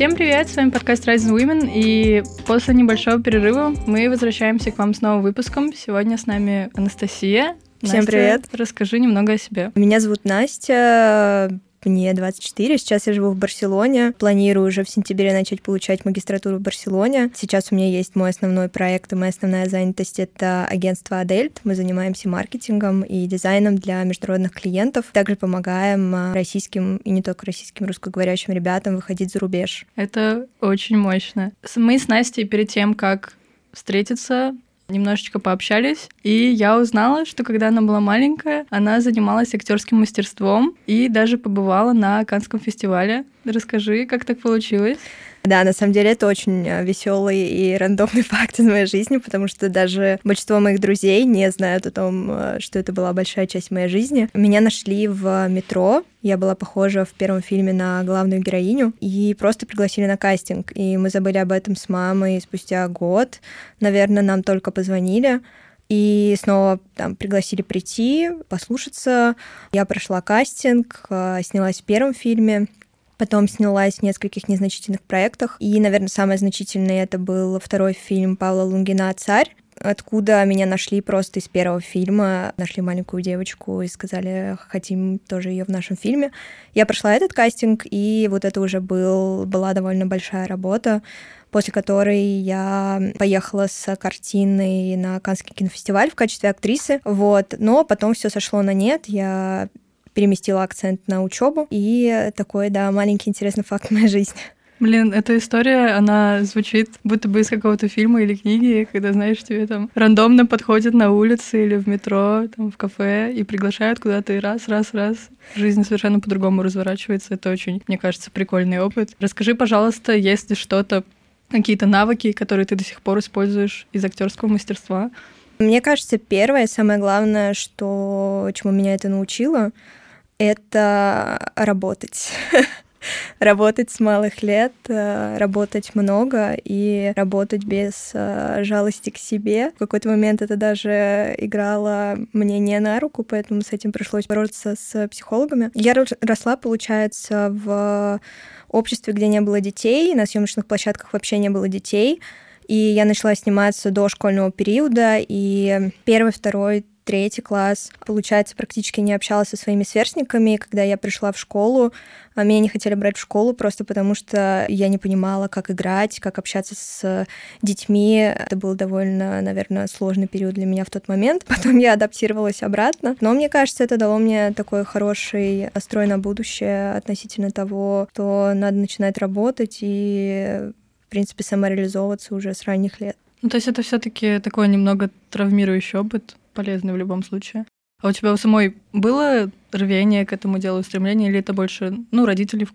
Всем привет, с вами подкаст Rising Women, и после небольшого перерыва мы возвращаемся к вам с новым выпуском. Сегодня с нами Анастасия. Всем Настя, привет. Расскажи немного о себе. Меня зовут Настя, мне 24, сейчас я живу в Барселоне. Планирую уже в сентябре начать получать магистратуру в Барселоне. Сейчас у меня есть мой основной проект, и моя основная занятость — это агентство Адельт. Мы занимаемся маркетингом и дизайном для международных клиентов. Также помогаем а, российским и не только российским русскоговорящим ребятам выходить за рубеж. Это очень мощно. Мы с Настей перед тем, как встретиться, немножечко пообщались, и я узнала, что когда она была маленькая, она занималась актерским мастерством и даже побывала на Канском фестивале. Расскажи, как так получилось? Да, на самом деле это очень э, веселый и рандомный факт из моей жизни, потому что даже большинство моих друзей не знают о том, э, что это была большая часть моей жизни. Меня нашли в метро, я была похожа в первом фильме на главную героиню, и просто пригласили на кастинг. И мы забыли об этом с мамой спустя год. Наверное, нам только позвонили. И снова там пригласили прийти, послушаться. Я прошла кастинг, э, снялась в первом фильме. Потом снялась в нескольких незначительных проектах. И, наверное, самое значительное это был второй фильм Павла Лунгина «Царь», откуда меня нашли просто из первого фильма. Нашли маленькую девочку и сказали, хотим тоже ее в нашем фильме. Я прошла этот кастинг, и вот это уже был, была довольно большая работа после которой я поехала с картиной на Каннский кинофестиваль в качестве актрисы. Вот. Но потом все сошло на нет. Я переместила акцент на учебу. И такой, да, маленький интересный факт моей жизни. Блин, эта история, она звучит будто бы из какого-то фильма или книги, когда, знаешь, тебе там рандомно подходят на улице или в метро, там, в кафе и приглашают куда-то, и раз, раз, раз. Жизнь совершенно по-другому разворачивается. Это очень, мне кажется, прикольный опыт. Расскажи, пожалуйста, есть ли что-то, какие-то навыки, которые ты до сих пор используешь из актерского мастерства? Мне кажется, первое, самое главное, что, чему меня это научило, это работать. работать с малых лет, э, работать много и работать без э, жалости к себе. В какой-то момент это даже играло мне не на руку, поэтому с этим пришлось бороться с психологами. Я росла, получается, в обществе, где не было детей, на съемочных площадках вообще не было детей. И я начала сниматься до школьного периода, и первый, второй, третий класс, получается, практически не общалась со своими сверстниками. Когда я пришла в школу, а меня не хотели брать в школу просто потому, что я не понимала, как играть, как общаться с детьми. Это был довольно, наверное, сложный период для меня в тот момент. Потом я адаптировалась обратно. Но мне кажется, это дало мне такой хороший настрой на будущее относительно того, что надо начинать работать и, в принципе, самореализовываться уже с ранних лет. Ну, то есть это все-таки такой немного травмирующий опыт, полезный в любом случае. А у тебя у самой было рвение к этому делу, стремление, или это больше, ну, родители в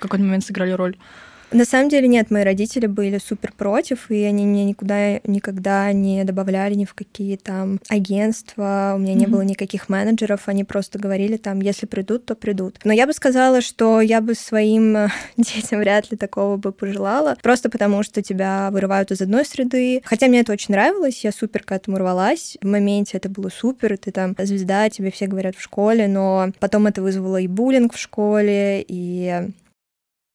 какой-то момент сыграли роль? На самом деле нет, мои родители были супер против, и они меня никуда никогда не добавляли ни в какие там агентства, у меня mm-hmm. не было никаких менеджеров, они просто говорили там, если придут, то придут. Но я бы сказала, что я бы своим э, детям вряд ли такого бы пожелала, просто потому что тебя вырывают из одной среды. Хотя мне это очень нравилось, я супер к этому рвалась. В моменте это было супер, ты там звезда, тебе все говорят в школе, но потом это вызвало и буллинг в школе, и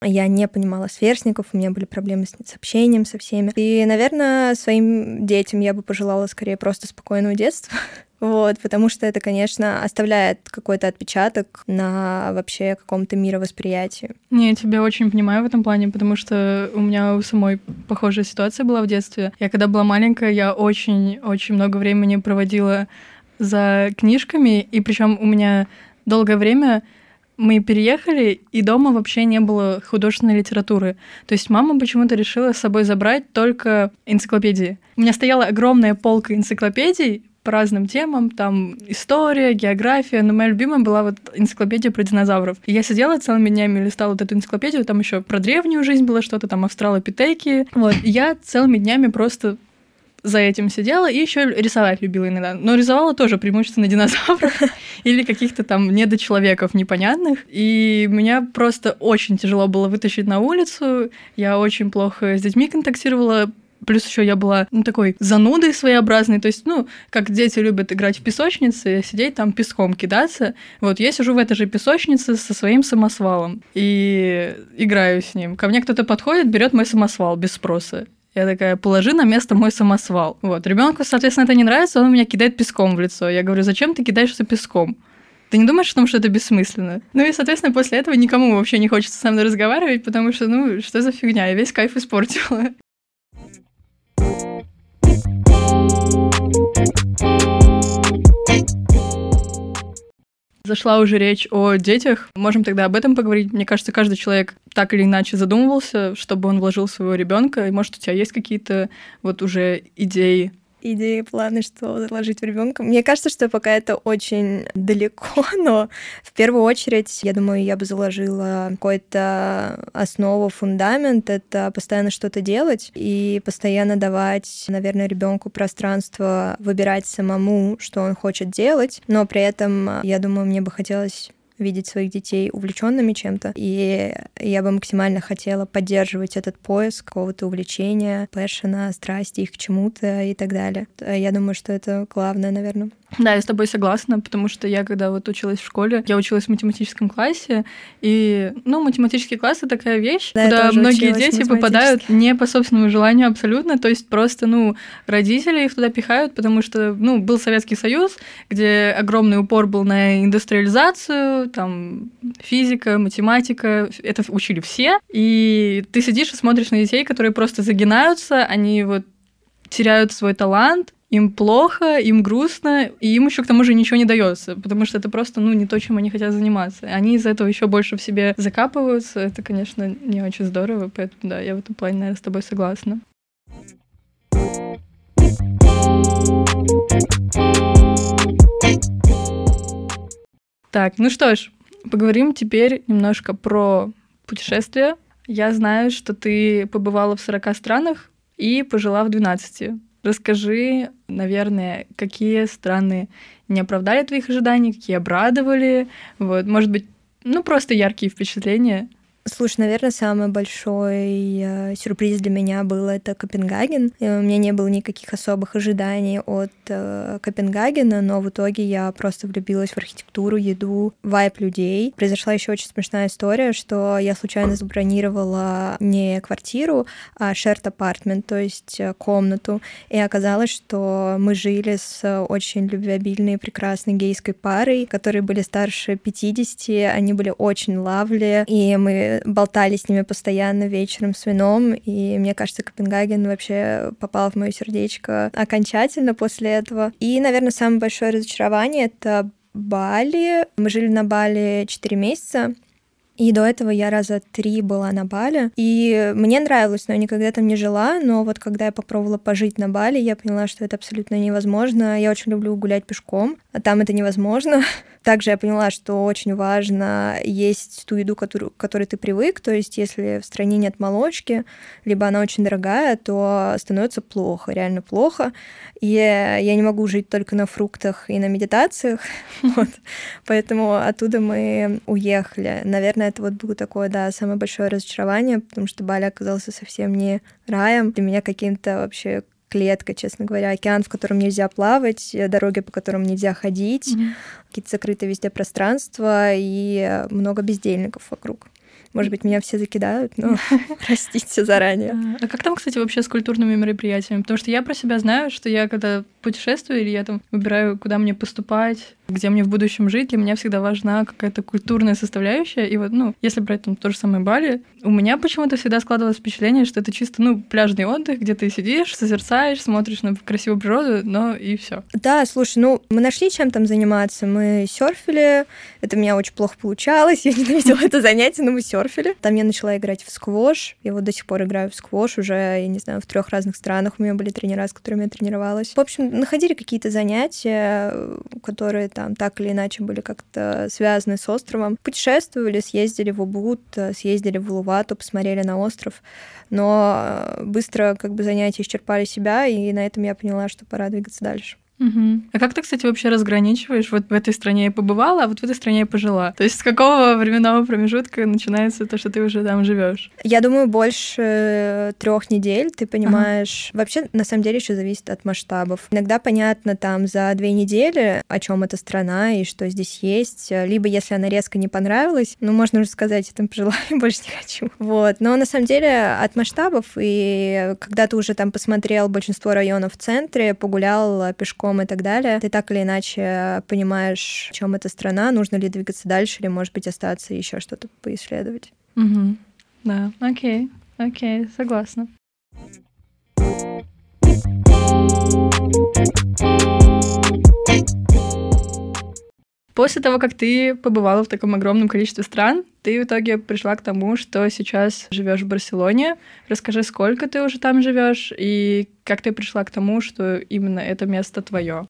я не понимала сверстников, у меня были проблемы с, с общением со всеми. И, наверное, своим детям я бы пожелала скорее просто спокойного детства. Вот, потому что это, конечно, оставляет какой-то отпечаток на вообще каком-то мировосприятии. Не, я тебя очень понимаю в этом плане, потому что у меня у самой похожая ситуация была в детстве. Я когда была маленькая, я очень-очень много времени проводила за книжками, и причем у меня долгое время мы переехали, и дома вообще не было художественной литературы. То есть мама почему-то решила с собой забрать только энциклопедии. У меня стояла огромная полка энциклопедий по разным темам, там история, география, но моя любимая была вот энциклопедия про динозавров. И я сидела целыми днями, листала вот эту энциклопедию, там еще про древнюю жизнь было что-то, там австралопитеки. Вот, и я целыми днями просто за этим сидела и еще рисовать любила иногда. Но рисовала тоже преимущественно динозавров или каких-то там недочеловеков непонятных. И меня просто очень тяжело было вытащить на улицу. Я очень плохо с детьми контактировала Плюс еще я была, ну, такой занудой своеобразной. То есть, ну, как дети любят играть в песочнице, сидеть там песком кидаться. Вот я сижу в этой же песочнице со своим самосвалом и играю с ним. Ко мне кто-то подходит, берет мой самосвал без спроса. Я такая, положи на место мой самосвал. Вот. Ребенку, соответственно, это не нравится, он меня кидает песком в лицо. Я говорю, зачем ты кидаешься песком? Ты не думаешь о том, что это бессмысленно? Ну и, соответственно, после этого никому вообще не хочется со мной разговаривать, потому что, ну, что за фигня, я весь кайф испортила. Зашла уже речь о детях. Можем тогда об этом поговорить. Мне кажется, каждый человек так или иначе задумывался, чтобы он вложил своего ребенка. И может, у тебя есть какие-то вот уже идеи идеи, планы, что заложить в ребенка. Мне кажется, что пока это очень далеко, но в первую очередь, я думаю, я бы заложила какой-то основу, фундамент. Это постоянно что-то делать и постоянно давать, наверное, ребенку пространство выбирать самому, что он хочет делать. Но при этом, я думаю, мне бы хотелось видеть своих детей увлеченными чем-то. И я бы максимально хотела поддерживать этот поиск какого-то увлечения, пэшена, страсти их к чему-то и так далее. Я думаю, что это главное, наверное. Да, я с тобой согласна, потому что я, когда вот училась в школе, я училась в математическом классе, и, ну, математический класс — это такая вещь, да, куда многие дети попадают не по собственному желанию абсолютно, то есть просто, ну, родители их туда пихают, потому что, ну, был Советский Союз, где огромный упор был на индустриализацию, там, физика, математика, это учили все, и ты сидишь и смотришь на детей, которые просто загинаются, они вот теряют свой талант, им плохо, им грустно, и им еще к тому же ничего не дается, потому что это просто, ну, не то, чем они хотят заниматься. Они из-за этого еще больше в себе закапываются. Это, конечно, не очень здорово, поэтому, да, я в этом плане, наверное, с тобой согласна. Так, ну что ж, поговорим теперь немножко про путешествия. Я знаю, что ты побывала в 40 странах и пожила в 12. Расскажи, наверное, какие страны не оправдали твоих ожиданий, какие обрадовали. Вот, может быть, ну просто яркие впечатления. Слушай, наверное, самый большой э, сюрприз для меня был это Копенгаген. У меня не было никаких особых ожиданий от э, Копенгагена, но в итоге я просто влюбилась в архитектуру, еду, вайп людей. Произошла еще очень смешная история, что я случайно забронировала не квартиру, а shared apartment, то есть э, комнату. И оказалось, что мы жили с очень любвеобильной, прекрасной гейской парой, которые были старше 50, они были очень лавли, и мы болтали с ними постоянно вечером с вином, и мне кажется, Копенгаген вообще попал в мое сердечко окончательно после этого. И, наверное, самое большое разочарование — это Бали. Мы жили на Бали 4 месяца, и до этого я раза три была на Бали. И мне нравилось, но я никогда там не жила. Но вот когда я попробовала пожить на Бали, я поняла, что это абсолютно невозможно. Я очень люблю гулять пешком, а там это невозможно. Также я поняла, что очень важно есть ту еду, которую, к которой ты привык. То есть, если в стране нет молочки, либо она очень дорогая, то становится плохо, реально плохо. И я не могу жить только на фруктах и на медитациях. Поэтому оттуда мы уехали. Наверное, это вот было такое, да, самое большое разочарование, потому что Бали оказался совсем не раем. Для меня каким-то вообще клетка, честно говоря, океан, в котором нельзя плавать, дороги, по которым нельзя ходить, mm-hmm. какие-то закрытые везде пространства и много бездельников вокруг. Может быть, меня все закидают, но простите заранее. А как там, кстати, вообще с культурными мероприятиями? Потому что я про себя знаю, что я когда путешествую или я там выбираю, куда мне поступать, где мне в будущем жить, для меня всегда важна какая-то культурная составляющая. И вот, ну, если брать там то же самое Бали, у меня почему-то всегда складывалось впечатление, что это чисто, ну, пляжный отдых, где ты сидишь, созерцаешь, смотришь на красивую природу, но и все. Да, слушай, ну, мы нашли чем там заниматься. Мы серфили, это у меня очень плохо получалось, я ненавидела это занятие, но мы серфили. Там я начала играть в сквош, я вот до сих пор играю в сквош уже, я не знаю, в трех разных странах у меня были тренера, с которыми я тренировалась. В общем, находили какие-то занятия, которые там так или иначе были как-то связаны с островом. Путешествовали, съездили в Убуд, съездили в Лувату, посмотрели на остров, но быстро как бы занятия исчерпали себя, и на этом я поняла, что пора двигаться дальше. Угу. А как ты, кстати, вообще разграничиваешь? Вот в этой стране я побывала, а вот в этой стране я пожила. То есть с какого временного промежутка начинается то, что ты уже там живешь? Я думаю, больше трех недель. Ты понимаешь, ага. вообще на самом деле еще зависит от масштабов. Иногда понятно там за две недели, о чем эта страна и что здесь есть. Либо если она резко не понравилась, ну можно уже сказать, я там пожила и больше не хочу. Вот. Но на самом деле от масштабов и когда ты уже там посмотрел большинство районов в центре, погулял пешком языком и так далее, ты так или иначе понимаешь, в чем эта страна, нужно ли двигаться дальше, или, может быть, остаться еще что-то поисследовать. Угу. Да, окей, окей, согласна. После того, как ты побывала в таком огромном количестве стран, ты в итоге пришла к тому, что сейчас живешь в Барселоне. Расскажи, сколько ты уже там живешь и как ты пришла к тому, что именно это место твое.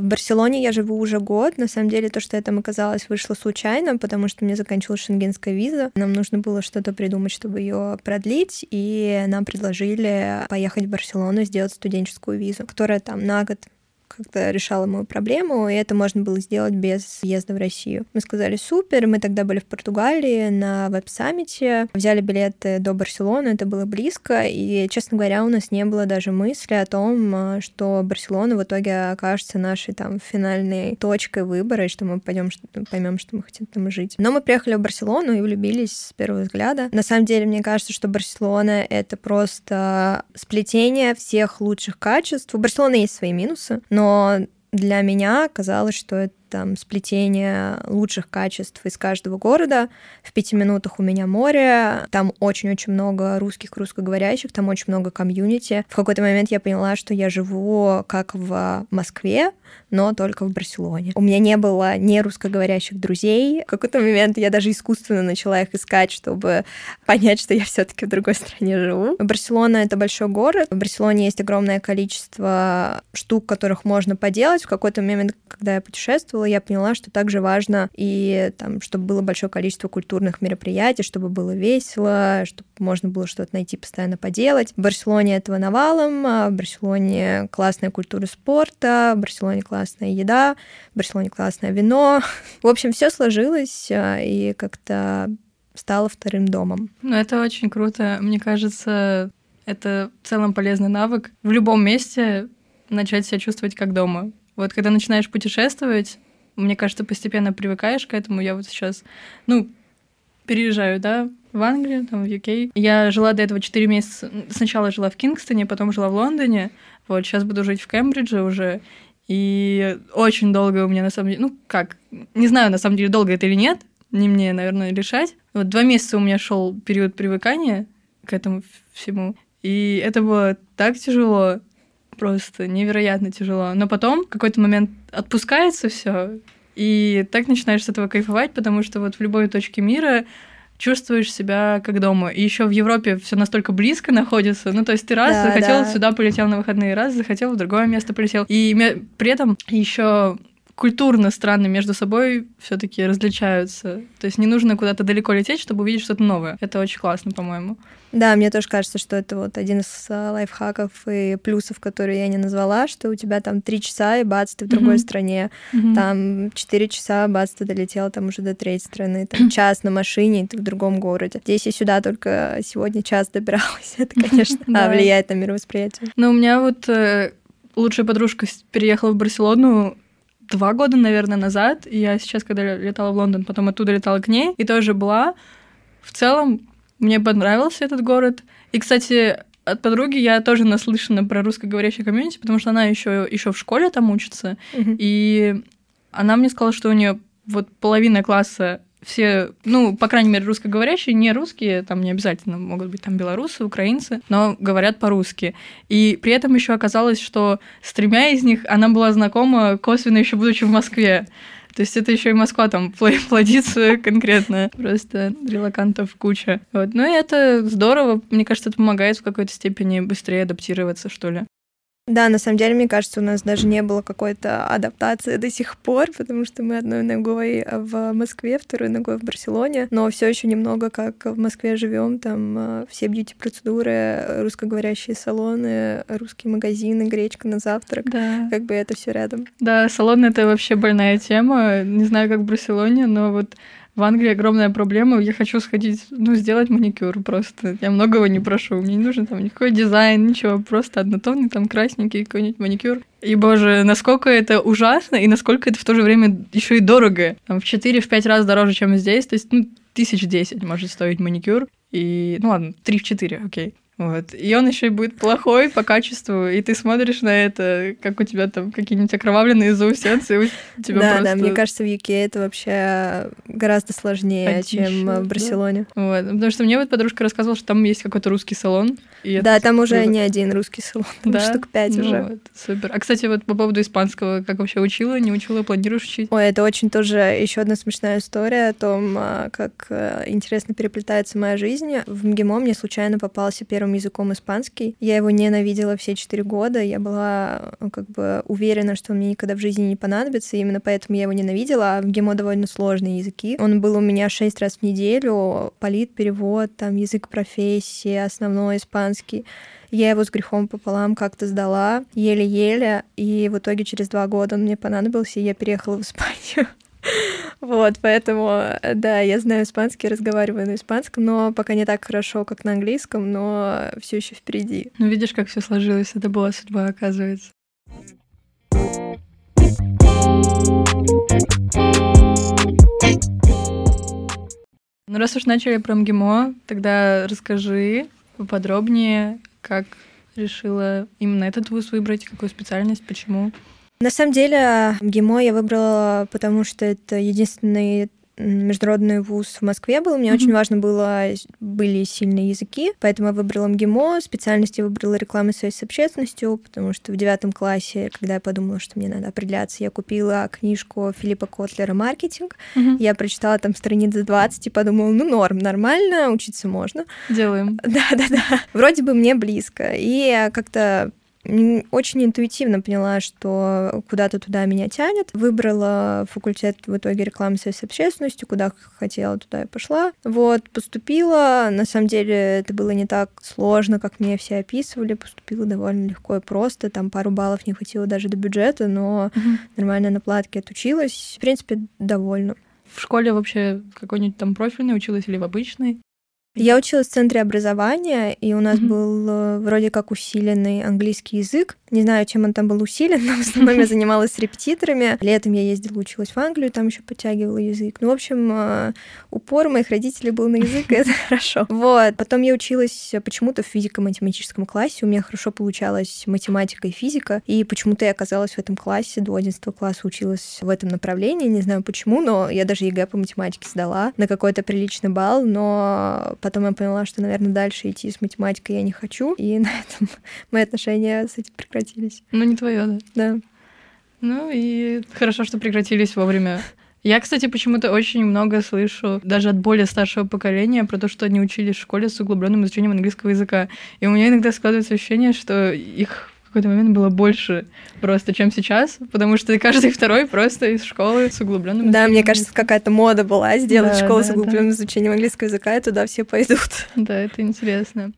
В Барселоне я живу уже год. На самом деле, то, что я там оказалась, вышло случайно, потому что мне заканчивалась шенгенская виза. Нам нужно было что-то придумать, чтобы ее продлить, и нам предложили поехать в Барселону, сделать студенческую визу, которая там на год как-то решала мою проблему, и это можно было сделать без въезда в Россию. Мы сказали, супер, мы тогда были в Португалии на веб-саммите, взяли билеты до Барселоны, это было близко, и, честно говоря, у нас не было даже мысли о том, а, что Барселона в итоге окажется нашей там финальной точкой выбора, и что мы пойдем, поймем, что мы хотим там жить. Но мы приехали в Барселону и влюбились с первого взгляда. На самом деле, мне кажется, что Барселона — это просто сплетение всех лучших качеств. У Барселоны есть свои минусы, но для меня казалось, что это там сплетение лучших качеств из каждого города. В пяти минутах у меня море, там очень-очень много русских, русскоговорящих, там очень много комьюнити. В какой-то момент я поняла, что я живу как в Москве, но только в Барселоне. У меня не было ни русскоговорящих друзей. В какой-то момент я даже искусственно начала их искать, чтобы понять, что я все таки в другой стране живу. Барселона — это большой город. В Барселоне есть огромное количество штук, которых можно поделать. В какой-то момент, когда я путешествовала, я поняла, что также важно и там, чтобы было большое количество культурных мероприятий, чтобы было весело, чтобы можно было что-то найти, постоянно поделать. В Барселоне этого навалом, а в Барселоне классная культура спорта, в Барселоне классная еда, в Барселоне классное вино. В общем, все сложилось а, и как-то стало вторым домом. Ну, это очень круто. Мне кажется, это в целом полезный навык. В любом месте начать себя чувствовать как дома. Вот когда начинаешь путешествовать, мне кажется, постепенно привыкаешь к этому. Я вот сейчас, ну, переезжаю, да, в Англию, там, в UK. Я жила до этого 4 месяца. Сначала жила в Кингстоне, потом жила в Лондоне. Вот, сейчас буду жить в Кембридже уже. И очень долго у меня, на самом деле, ну, как, не знаю, на самом деле, долго это или нет, не мне, наверное, решать. Вот два месяца у меня шел период привыкания к этому всему. И это было так тяжело, просто невероятно тяжело. Но потом в какой-то момент отпускается все, и так начинаешь с этого кайфовать, потому что вот в любой точке мира чувствуешь себя как дома. И еще в Европе все настолько близко находится. Ну, то есть ты раз да, захотел да. сюда полетел на выходные, раз захотел в другое место полетел. И при этом еще культурно странно между собой все-таки различаются. То есть не нужно куда-то далеко лететь, чтобы увидеть что-то новое. Это очень классно, по-моему. Да, мне тоже кажется, что это вот один из а, лайфхаков и плюсов, которые я не назвала, что у тебя там три часа, и бац, ты в другой mm-hmm. стране. Mm-hmm. Там четыре часа, бац, ты долетел там уже до третьей страны. Там час на машине, и ты в другом городе. Здесь я сюда только сегодня час добиралась. Это, конечно, влияет на мировосприятие. Ну, у меня вот э, лучшая подружка переехала в Барселону два года, наверное, назад. И я сейчас, когда летала в Лондон, потом оттуда летала к ней, и тоже была. В целом, мне понравился этот город. И, кстати, от подруги я тоже наслышана про русскоговорящий комьюнити, потому что она еще еще в школе там учится. Mm-hmm. И она мне сказала, что у нее вот половина класса все, ну, по крайней мере, русскоговорящие, не русские, там не обязательно могут быть там белорусы, украинцы, но говорят по-русски. И при этом еще оказалось, что с тремя из них она была знакома косвенно еще будучи в Москве. То есть это еще и Москва там плодится конкретно. Просто релакантов куча. Вот. Ну и это здорово. Мне кажется, это помогает в какой-то степени быстрее адаптироваться, что ли. Да, на самом деле, мне кажется, у нас даже не было какой-то адаптации до сих пор, потому что мы одной ногой в Москве, второй ногой в Барселоне, но все еще немного как в Москве живем, там э, все бьюти-процедуры, русскоговорящие салоны, русские магазины, гречка на завтрак, Да. как бы это все рядом. Да, салон это вообще больная тема. Не знаю, как в Барселоне, но вот в Англии огромная проблема. Я хочу сходить, ну, сделать маникюр просто. Я многого не прошу. Мне не нужен там никакой дизайн, ничего. Просто однотонный, там, красненький какой-нибудь маникюр. И, боже, насколько это ужасно, и насколько это в то же время еще и дорого. Там, в 4-5 раз дороже, чем здесь. То есть, ну, тысяч десять может стоить маникюр. И, ну ладно, 3-4, окей. Вот. И он еще и будет плохой по качеству, и ты смотришь на это, как у тебя там какие-нибудь окровавленные заусенцы, у тебя да, просто... да, мне кажется, в UK это вообще гораздо сложнее, Одище, чем да. в Барселоне. Вот. Потому что мне вот подружка рассказывала, что там есть какой-то русский салон. и Да, там уже круто. не один русский салон, там Да? штук пять Ну уже. вот, супер. А, кстати, вот по поводу испанского, как вообще учила, не учила, планируешь учить? Ой, это очень тоже еще одна смешная история о том, а, как а, интересно переплетается моя жизнь. В МГИМО мне случайно попался первым языком испанский. Я его ненавидела все четыре года. Я была а, как бы уверена, что он мне никогда в жизни не понадобится. И именно поэтому я его ненавидела. А в МГИМО довольно сложные языки. Он был у меня шесть раз в неделю. Полит, перевод, там язык профессии, основной испанский. Я его с грехом пополам как-то сдала, еле-еле, и в итоге через два года он мне понадобился, и я переехала в Испанию. Вот, поэтому, да, я знаю испанский, разговариваю на испанском, но пока не так хорошо, как на английском, но все еще впереди. Ну, видишь, как все сложилось, это была судьба, оказывается. Ну, раз уж начали про МГИМО, тогда расскажи поподробнее, как решила именно этот вуз выбрать, какую специальность, почему. На самом деле, МГИМО я выбрала, потому что это единственный международный вуз в Москве был. Мне Мгм. очень важно было, были сильные языки, поэтому я выбрала МГИМО. Специальность я выбрала рекламу и связь с общественностью, потому что в девятом классе, когда я подумала, что мне надо определяться, я купила книжку Филиппа Котлера «Маркетинг». Я прочитала там страницы 20 и подумала, ну норм, нормально, учиться можно. Делаем. Да-да-да. Вроде бы мне близко. И я как-то очень интуитивно поняла, что куда-то туда меня тянет. Выбрала факультет в итоге рекламы связи с общественностью, куда хотела, туда и пошла. Вот, поступила. На самом деле это было не так сложно, как мне все описывали. Поступила довольно легко и просто. Там пару баллов не хватило даже до бюджета, но нормально на платке отучилась. В принципе, довольна. В школе вообще какой-нибудь там профильный училась или в обычной? Я училась в центре образования, и у нас Мгм. был э, вроде как усиленный английский язык. Не знаю, чем он там был усилен, но в основном я занималась с репетиторами. Летом я ездила, училась в Англию, там еще подтягивала язык. Ну, в общем, э, упор моих родителей был на язык, и это хорошо. Вот. Потом я училась почему-то в физико-математическом классе. У меня хорошо получалась математика и физика, и почему-то я оказалась в этом классе. До 11 класса училась в этом направлении. Не знаю почему, но я даже ЕГЭ по математике сдала на какой-то приличный балл, но потом я поняла, что, наверное, дальше идти с математикой я не хочу, и на этом мои отношения с этим прекратились. Ну, не твое, да. Да. Ну и хорошо, что прекратились вовремя. Я, кстати, почему-то очень много слышу, даже от более старшего поколения, про то, что они учились в школе с углубленным изучением английского языка. И у меня иногда складывается ощущение, что их какой-то момент было больше просто, чем сейчас, потому что каждый второй просто из школы с углубленным Да, мне кажется, какая-то мода была сделать Да, школу да, с да. углубленным изучением английского языка, и туда все пойдут. Да, это интересно.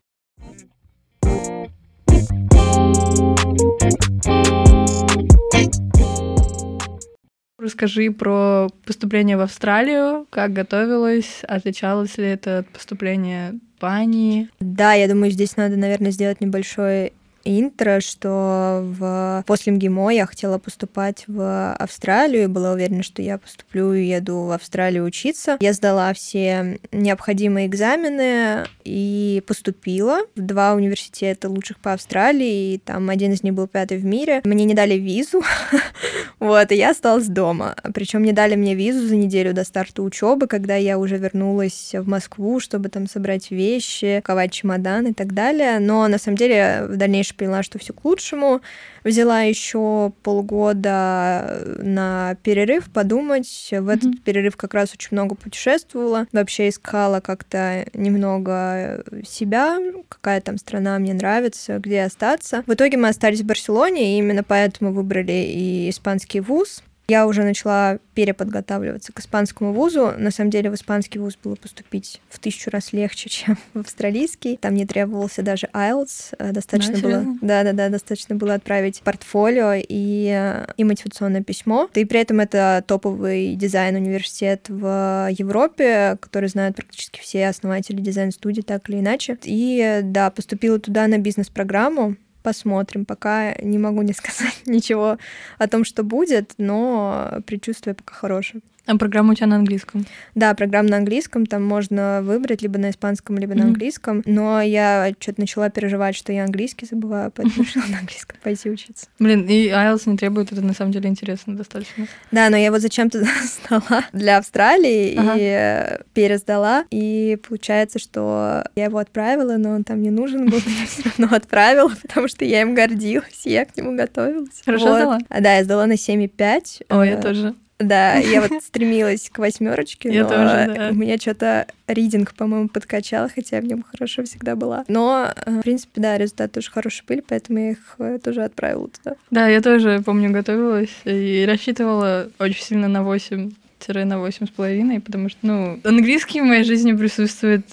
Расскажи про поступление в Австралию, как готовилась, отличалось ли это от поступления Пани? Да, я думаю, здесь надо, наверное, сделать небольшой интро, что в... после МГИМО я хотела поступать в Австралию и была уверена, что я поступлю и еду в Австралию учиться. Я сдала все необходимые экзамены и поступила в два университета лучших по Австралии, и там один из них был пятый в мире. Мне не дали визу, вот, и я осталась дома. Причем не дали мне визу за неделю до старта учебы, когда я уже вернулась в Москву, чтобы там собрать вещи, ковать чемодан и так далее. Но на самом деле в дальнейшем дальше поняла, что все к лучшему. Взяла еще полгода на перерыв подумать. В этот mm-hmm. перерыв как раз очень много путешествовала. Вообще искала как-то немного себя, какая там страна мне нравится, где остаться. В итоге мы остались в Барселоне, и именно поэтому выбрали и испанский вуз. Я уже начала переподготавливаться к испанскому вузу. На самом деле в испанский вуз было поступить в тысячу раз легче, чем в австралийский. Там не требовался даже IELTS. Э, достаточно да, было, да, да, да, достаточно было отправить портфолио и, э, и мотивационное письмо. И при этом это топовый дизайн-университет в Европе, который знают практически все основатели дизайн-студии, так или иначе. И да, поступила туда на бизнес-программу посмотрим. Пока не могу не сказать ничего о том, что будет, но предчувствие пока хорошее. А программа у тебя на английском? Да, программа на английском, там можно выбрать либо на испанском, либо mm-hmm. на английском. Но я что-то начала переживать, что я английский забываю, поэтому решила на английском пойти учиться. Блин, и IELTS не требует, это на самом деле интересно достаточно. Да, но я вот зачем туда сдала для Австралии ага. и пересдала, и получается, что я его отправила, но он там не нужен был, но я все равно отправила, потому что я им гордилась, я к нему готовилась. Хорошо вот. сдала? А, да, я сдала на 7,5. О, я э, тоже. Да, я вот стремилась к восьмерочке, я тоже, да. у меня что-то ридинг, по-моему, подкачал, хотя я в нем хорошо всегда была. Но, э, в принципе, да, результаты тоже хорошие были, поэтому я их э, тоже отправила туда. Да, я тоже, помню, готовилась и рассчитывала очень сильно на 8 на восемь с половиной, потому что, ну, английский в моей жизни присутствует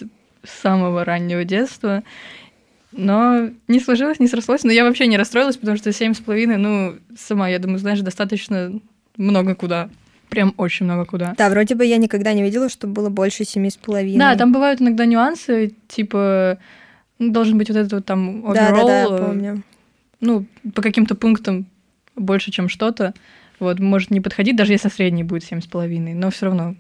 с самого раннего детства, но не сложилось, не срослось. Но я вообще не расстроилась, потому что семь с половиной, ну, сама, я думаю, знаешь, достаточно много куда. Прям очень много куда. Да, вроде бы я никогда не видела, что было больше семи с половиной. Да, там бывают иногда нюансы, типа ну, должен быть вот этот вот там overall, да, да, да, э, помню. Ну, по каким-то пунктам больше, чем что-то. Вот, может не подходить, даже если средний будет семь с половиной, но все равно,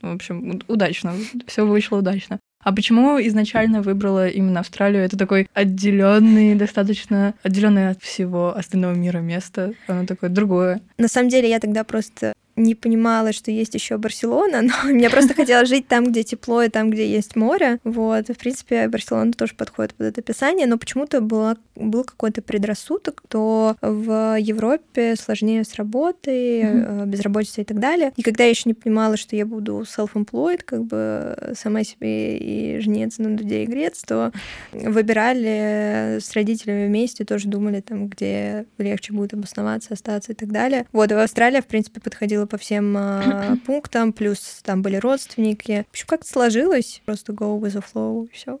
в общем, удачно, все вышло удачно. А почему изначально выбрала именно Австралию? Это такой отделенный, достаточно отделенный от всего остального мира место. Оно такое другое. На самом деле я тогда просто не понимала, что есть еще Барселона, но мне просто хотелось жить там, где тепло и там, где есть море. Вот, в принципе, Барселона тоже подходит под это описание, но почему-то была, был какой-то предрассудок, что в Европе сложнее с работой, mm-hmm. безработицей и так далее. И когда я еще не понимала, что я буду self-employed, как бы сама себе и жнец на дуде и грец, то выбирали с родителями вместе, тоже думали там, где легче будет обосноваться, остаться и так далее. Вот, и в Австралии, в принципе, подходила ходила по всем э, пунктам, плюс там были родственники. В общем, как-то сложилось. Просто go with the flow, и все.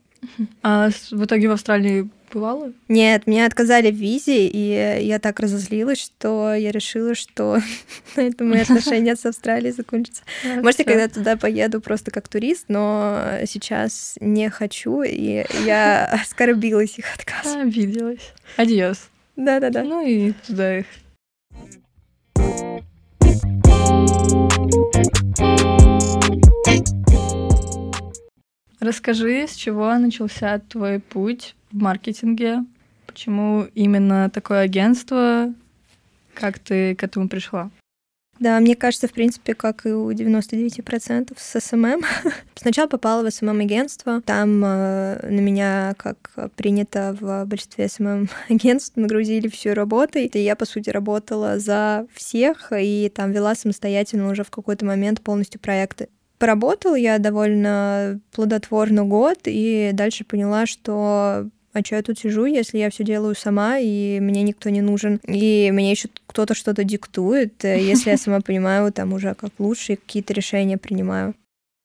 А в итоге в Австралии бывало? Нет, мне отказали в визе, и я так разозлилась, что я решила, что на этом мои отношения с Австралией закончатся. Может, я когда туда поеду просто как турист, но сейчас не хочу, и я оскорбилась их отказом. Обиделась. Адьос. Да-да-да. Ну и туда их. Расскажи, с чего начался твой путь в маркетинге? Почему именно такое агентство? Как ты к этому пришла? Да, мне кажется, в принципе, как и у 99% с СММ. Сначала попала в СММ-агентство. Там э, на меня, как принято в большинстве СММ-агентств, нагрузили всю работой. И я, по сути, работала за всех и там вела самостоятельно уже в какой-то момент полностью проекты. Поработала я довольно плодотворно год, и дальше поняла, что а что я тут сижу, если я все делаю сама, и мне никто не нужен, и мне еще кто-то что-то диктует, э, если я сама понимаю там уже как лучше, и какие-то решения принимаю.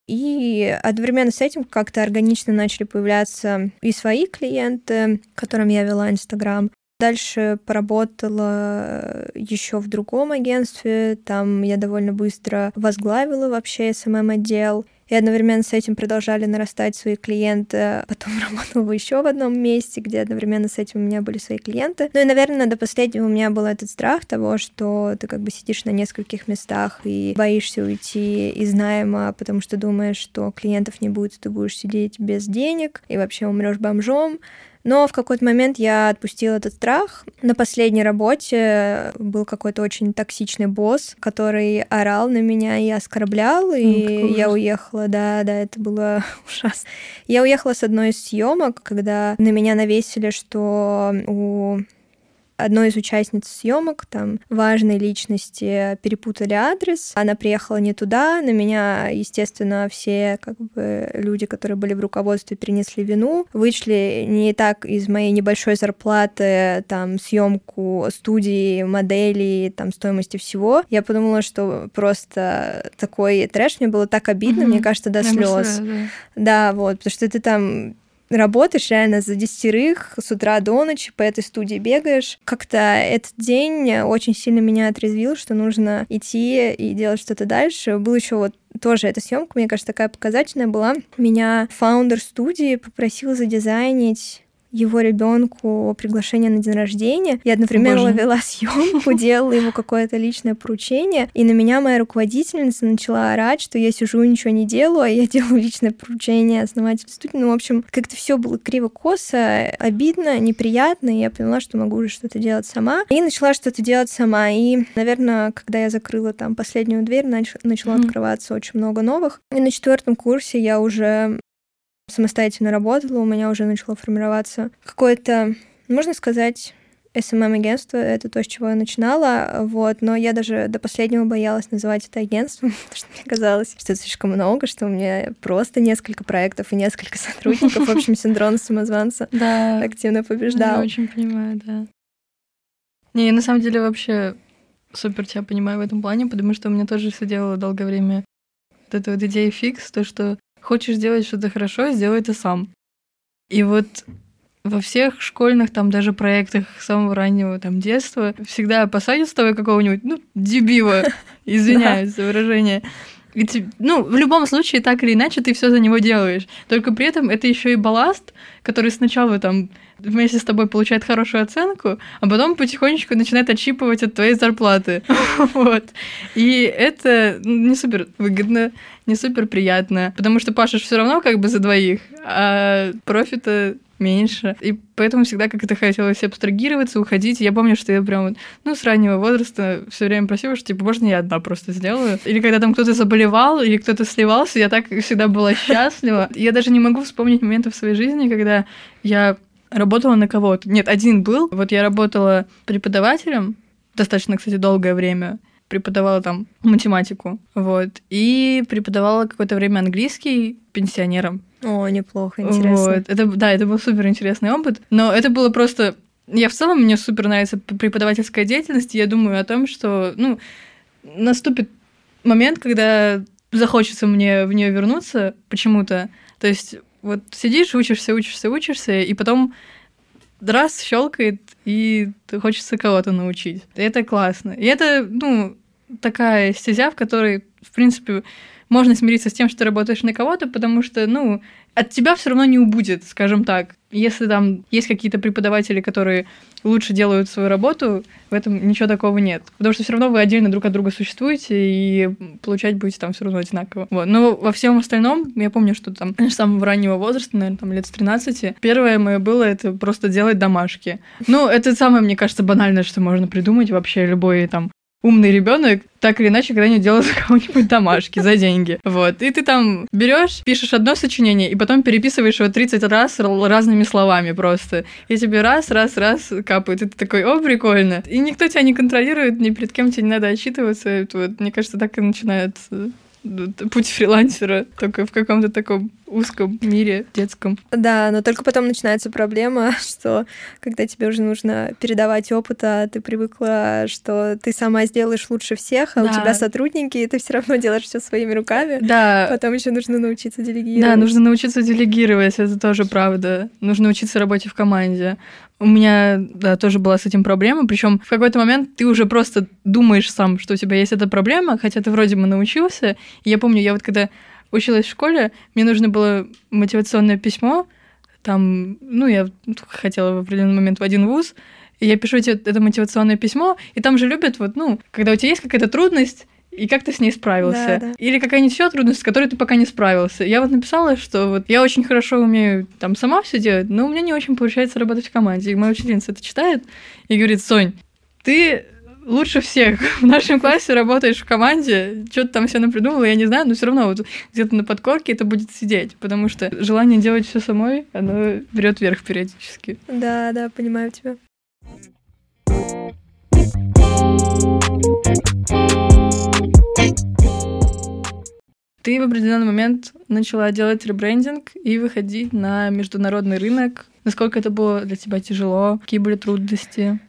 И одновременно с этим как-то органично начали появляться и свои клиенты, которым я вела Инстаграм. Дальше поработала еще в другом агентстве. Там я довольно быстро возглавила вообще SMM-отдел. И одновременно с этим продолжали нарастать свои клиенты. Потом работала еще в одном месте, где одновременно с этим у меня были свои клиенты. Ну и, наверное, до последнего у меня был этот страх того, что ты как бы сидишь на нескольких местах и боишься уйти из найма, потому что думаешь, что клиентов не будет, ты будешь сидеть без денег и вообще умрешь бомжом. Но в какой-то момент я отпустила этот страх. На последней работе был какой-то очень токсичный босс, который орал на меня и оскорблял, и я уехала, да, да, это было ужасно. Я уехала с одной из съемок, когда на меня навесили, что у одной из участниц съемок, там, важной личности перепутали адрес, она приехала не туда, на меня, естественно, все как бы люди, которые были в руководстве, перенесли вину, вышли не так из моей небольшой зарплаты, там, съемку студии, моделей, там, стоимости всего. Я подумала, что просто такой трэш, мне было так обидно, mm-hmm. мне кажется, до слез. Да. да, вот, потому что ты там работаешь реально за десятерых с утра до ночи, по этой студии бегаешь. Как-то этот день очень сильно меня отрезвил, что нужно идти и делать что-то дальше. Был еще вот тоже эта съемка, мне кажется, такая показательная была. Меня фаундер студии попросил задизайнить его ребенку приглашение на день рождения. Я одновременно Боже. вела съемку, делала ему какое-то личное поручение, и на меня моя руководительница начала орать, что я сижу и ничего не делаю, а я делаю личное поручение основателю студии. Ну, в общем, как-то все было криво-косо, обидно, неприятно, и я поняла, что могу уже что-то делать сама. И начала что-то делать сама. И, наверное, когда я закрыла там последнюю дверь, нач- начала mm-hmm. открываться очень много новых. И на четвертом курсе я уже самостоятельно работала, у меня уже начало формироваться какое-то, можно сказать, SMM-агентство, это то, с чего я начинала, вот, но я даже до последнего боялась называть это агентством, потому что мне казалось, что это слишком много, что у меня просто несколько проектов и несколько сотрудников, в общем, синдром самозванца да, активно побеждал. Я очень понимаю, да. Не, я на самом деле вообще супер тебя понимаю в этом плане, потому что у меня тоже все делало долгое время вот эта вот идея фикс, то, что Хочешь сделать что-то хорошо, сделай это сам. И вот во всех школьных, там, даже проектах самого раннего там детства всегда посадят с тобой какого-нибудь, ну, дебила, извиняюсь за выражение. Ну, в любом случае, так или иначе, ты все за него делаешь. Только при этом это еще и балласт, который сначала там вместе с тобой получает хорошую оценку, а потом потихонечку начинает отщипывать от твоей зарплаты. вот. И это не супер выгодно, не супер приятно, потому что пашешь все равно как бы за двоих, а профита меньше. И поэтому всегда как-то хотелось абстрагироваться, уходить. Я помню, что я прям, ну, с раннего возраста все время просила, что, типа, можно я одна просто сделаю? Или когда там кто-то заболевал, или кто-то сливался, я так всегда была счастлива. Я даже не могу вспомнить моменты в своей жизни, когда я работала на кого-то. Нет, один был. Вот я работала преподавателем достаточно, кстати, долгое время преподавала там математику, вот, и преподавала какое-то время английский пенсионерам. О, неплохо, интересно. Вот. Это, да, это был супер интересный опыт, но это было просто... Я в целом, мне супер нравится преподавательская деятельность, и я думаю о том, что, ну, наступит момент, когда захочется мне в нее вернуться почему-то. То есть вот сидишь, учишься, учишься, учишься, и потом раз щелкает, и хочется кого-то научить. Это классно. И это, ну, такая стезя, в которой, в принципе, можно смириться с тем, что ты работаешь на кого-то, потому что, ну, от тебя все равно не убудет, скажем так. Если там есть какие-то преподаватели, которые лучше делают свою работу, в этом ничего такого нет. Потому что все равно вы отдельно друг от друга существуете, и получать будете там все равно одинаково. Вот. Но во всем остальном, я помню, что там с самого раннего возраста, наверное, там лет с 13, первое мое было это просто делать домашки. Ну, это самое, мне кажется, банальное, что можно придумать вообще любой там умный ребенок так или иначе когда-нибудь делает кого-нибудь домашки за деньги. Вот. И ты там берешь, пишешь одно сочинение, и потом переписываешь его 30 раз разными словами просто. И тебе раз, раз, раз капает. И ты такой, о, прикольно. И никто тебя не контролирует, ни перед кем тебе не надо отчитываться. Вот, мне кажется, так и начинается путь фрилансера, только в каком-то таком узком мире детском. Да, но только потом начинается проблема, что когда тебе уже нужно передавать опыт, а ты привыкла, что ты сама сделаешь лучше всех, а да. у тебя сотрудники, и ты все равно делаешь все своими руками. Да. Потом еще нужно научиться делегировать. Да, нужно научиться делегировать, это тоже правда. Нужно учиться работе в команде. У меня, да, тоже была с этим проблема. Причем в какой-то момент ты уже просто думаешь сам, что у тебя есть эта проблема, хотя ты вроде бы научился. И я помню, я вот когда училась в школе, мне нужно было мотивационное письмо. Там, ну, я хотела в определенный момент в один вуз, и я пишу тебе это мотивационное письмо, и там же любят вот, ну, когда у тебя есть какая-то трудность, и как ты с ней справился. Да, да. Или какая-нибудь еще трудность, с которой ты пока не справился. Я вот написала, что вот я очень хорошо умею там сама все делать, но у меня не очень получается работать в команде. И моя учительница это читает и говорит, Сонь, ты лучше всех в нашем классе работаешь в команде, что ты там все напридумала, я не знаю, но все равно вот где-то на подкорке это будет сидеть, потому что желание делать все самой, оно берет вверх периодически. Да, да, понимаю тебя. Ты в определенный момент начала делать ребрендинг и выходить на международный рынок. Насколько это было для тебя тяжело? Какие были трудности?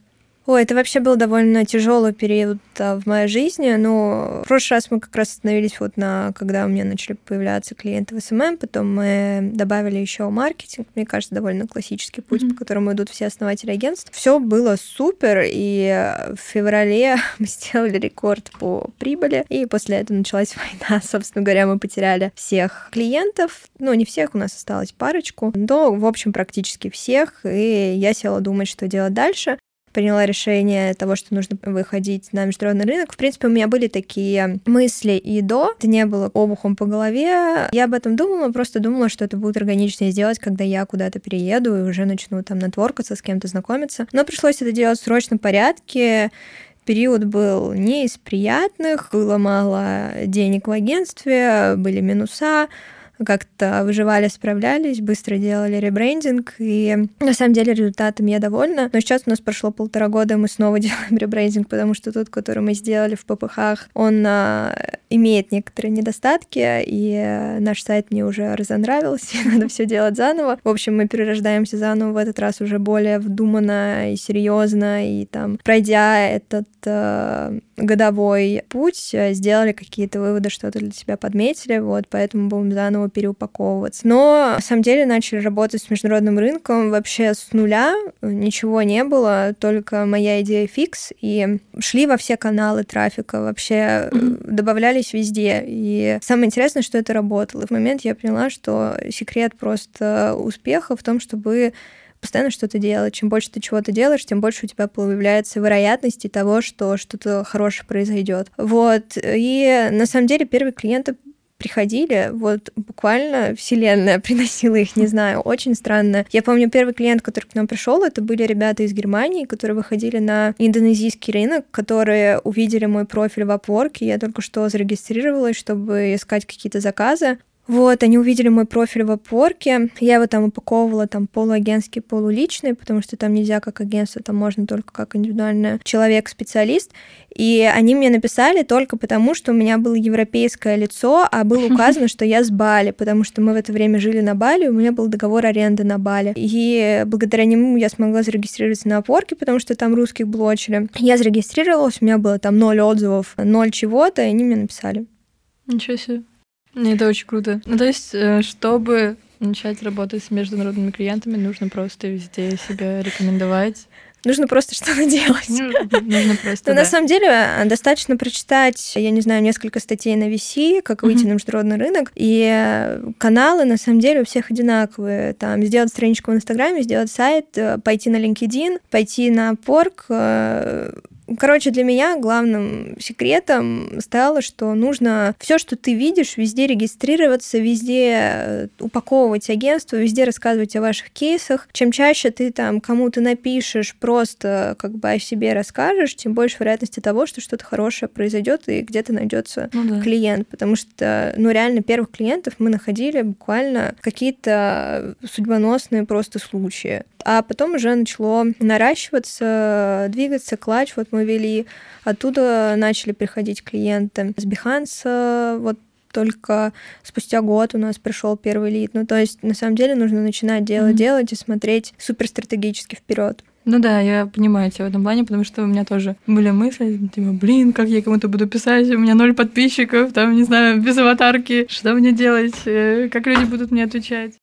Ой, это вообще был довольно тяжелый период а, в моей жизни. Ну, в прошлый раз мы как раз остановились вот на, когда у меня начали появляться клиенты в СММ, потом мы добавили еще маркетинг. Мне кажется, довольно классический путь, mm-hmm. по которому идут все основатели агентств. Все было супер, и в феврале мы сделали рекорд по прибыли, и после этого началась война. Собственно говоря, мы потеряли всех клиентов. Ну, не всех, у нас осталось парочку, но, в общем, практически всех, и я села думать, что делать дальше приняла решение того, что нужно выходить на международный рынок. В принципе, у меня были такие мысли и до. Это не было обухом по голове. Я об этом думала, просто думала, что это будет органичнее сделать, когда я куда-то перееду и уже начну там натворкаться, с кем-то знакомиться. Но пришлось это делать в срочном порядке период был не из приятных, было мало денег в агентстве, были минуса, как-то выживали, справлялись, быстро делали ребрендинг, и на самом деле результатом я довольна. Но сейчас у нас прошло полтора года, мы снова делаем ребрендинг, потому что тот, который мы сделали в ППХ, он а, имеет некоторые недостатки, и наш сайт мне уже разонравился, надо все делать заново. В общем, мы перерождаемся заново в этот раз уже более вдуманно и серьезно, и там, пройдя этот э, годовой путь, сделали какие-то выводы, что-то для себя подметили, вот, поэтому будем заново переупаковываться. Но на самом деле начали работать с международным рынком вообще с нуля, ничего не было, только моя идея фикс, и шли во все каналы трафика, вообще mm-hmm. добавлялись везде. И самое интересное, что это работало. И в момент я поняла, что секрет просто успеха в том, чтобы постоянно что-то делать. Чем больше ты чего-то делаешь, тем больше у тебя появляется вероятности того, что что-то хорошее произойдет. Вот. И на самом деле первые клиенты приходили, вот буквально вселенная приносила их, не знаю, очень странно. Я помню, первый клиент, который к нам пришел, это были ребята из Германии, которые выходили на индонезийский рынок, которые увидели мой профиль в и я только что зарегистрировалась, чтобы искать какие-то заказы. Вот, они увидели мой профиль в опорке. Я его там упаковывала там полуагентский, полуличный, потому что там нельзя как агентство, там можно только как индивидуальный человек-специалист. И они мне написали только потому, что у меня было европейское лицо, а было указано, что я с Бали, потому что мы в это время жили на Бали, у меня был договор аренды на Бали. И благодаря нему я смогла зарегистрироваться на опорке, потому что там русских блочили. Я зарегистрировалась, у меня было там ноль отзывов, ноль чего-то, и они мне написали. Ничего себе. Это очень круто. Ну, то есть, э, чтобы начать работать с международными клиентами, нужно просто везде себя рекомендовать. Нужно просто что-то делать. Ну, нужно просто, Но да. на самом деле э, достаточно прочитать, я не знаю, несколько статей на VC, как выйти на международный рынок. И э, каналы на самом деле у всех одинаковые. Там сделать страничку в Инстаграме, сделать сайт, пойти на LinkedIn, пойти на Pork, Короче, для меня главным секретом стало, что нужно все, что ты видишь, везде регистрироваться, везде э, упаковывать агентство, везде рассказывать о ваших кейсах. Чем чаще ты там кому-то напишешь, просто как бы о себе расскажешь, тем больше вероятности того, что что-то хорошее произойдет и где-то найдется ну, да. клиент. Потому что, ну, реально, первых клиентов мы находили буквально какие-то судьбоносные просто случаи. А потом уже начало наращиваться, двигаться, клатч. Вот мы вели, оттуда начали приходить клиенты. С Behance вот только спустя год у нас пришел первый лид. Ну, то есть, на самом деле, нужно начинать делать, mm-hmm. делать и смотреть супер стратегически вперед. Ну да, я понимаю тебя в этом плане, потому что у меня тоже были мысли, типа, блин, как я кому-то буду писать, у меня ноль подписчиков, там, не знаю, без аватарки, что мне делать, э, как люди будут мне отвечать.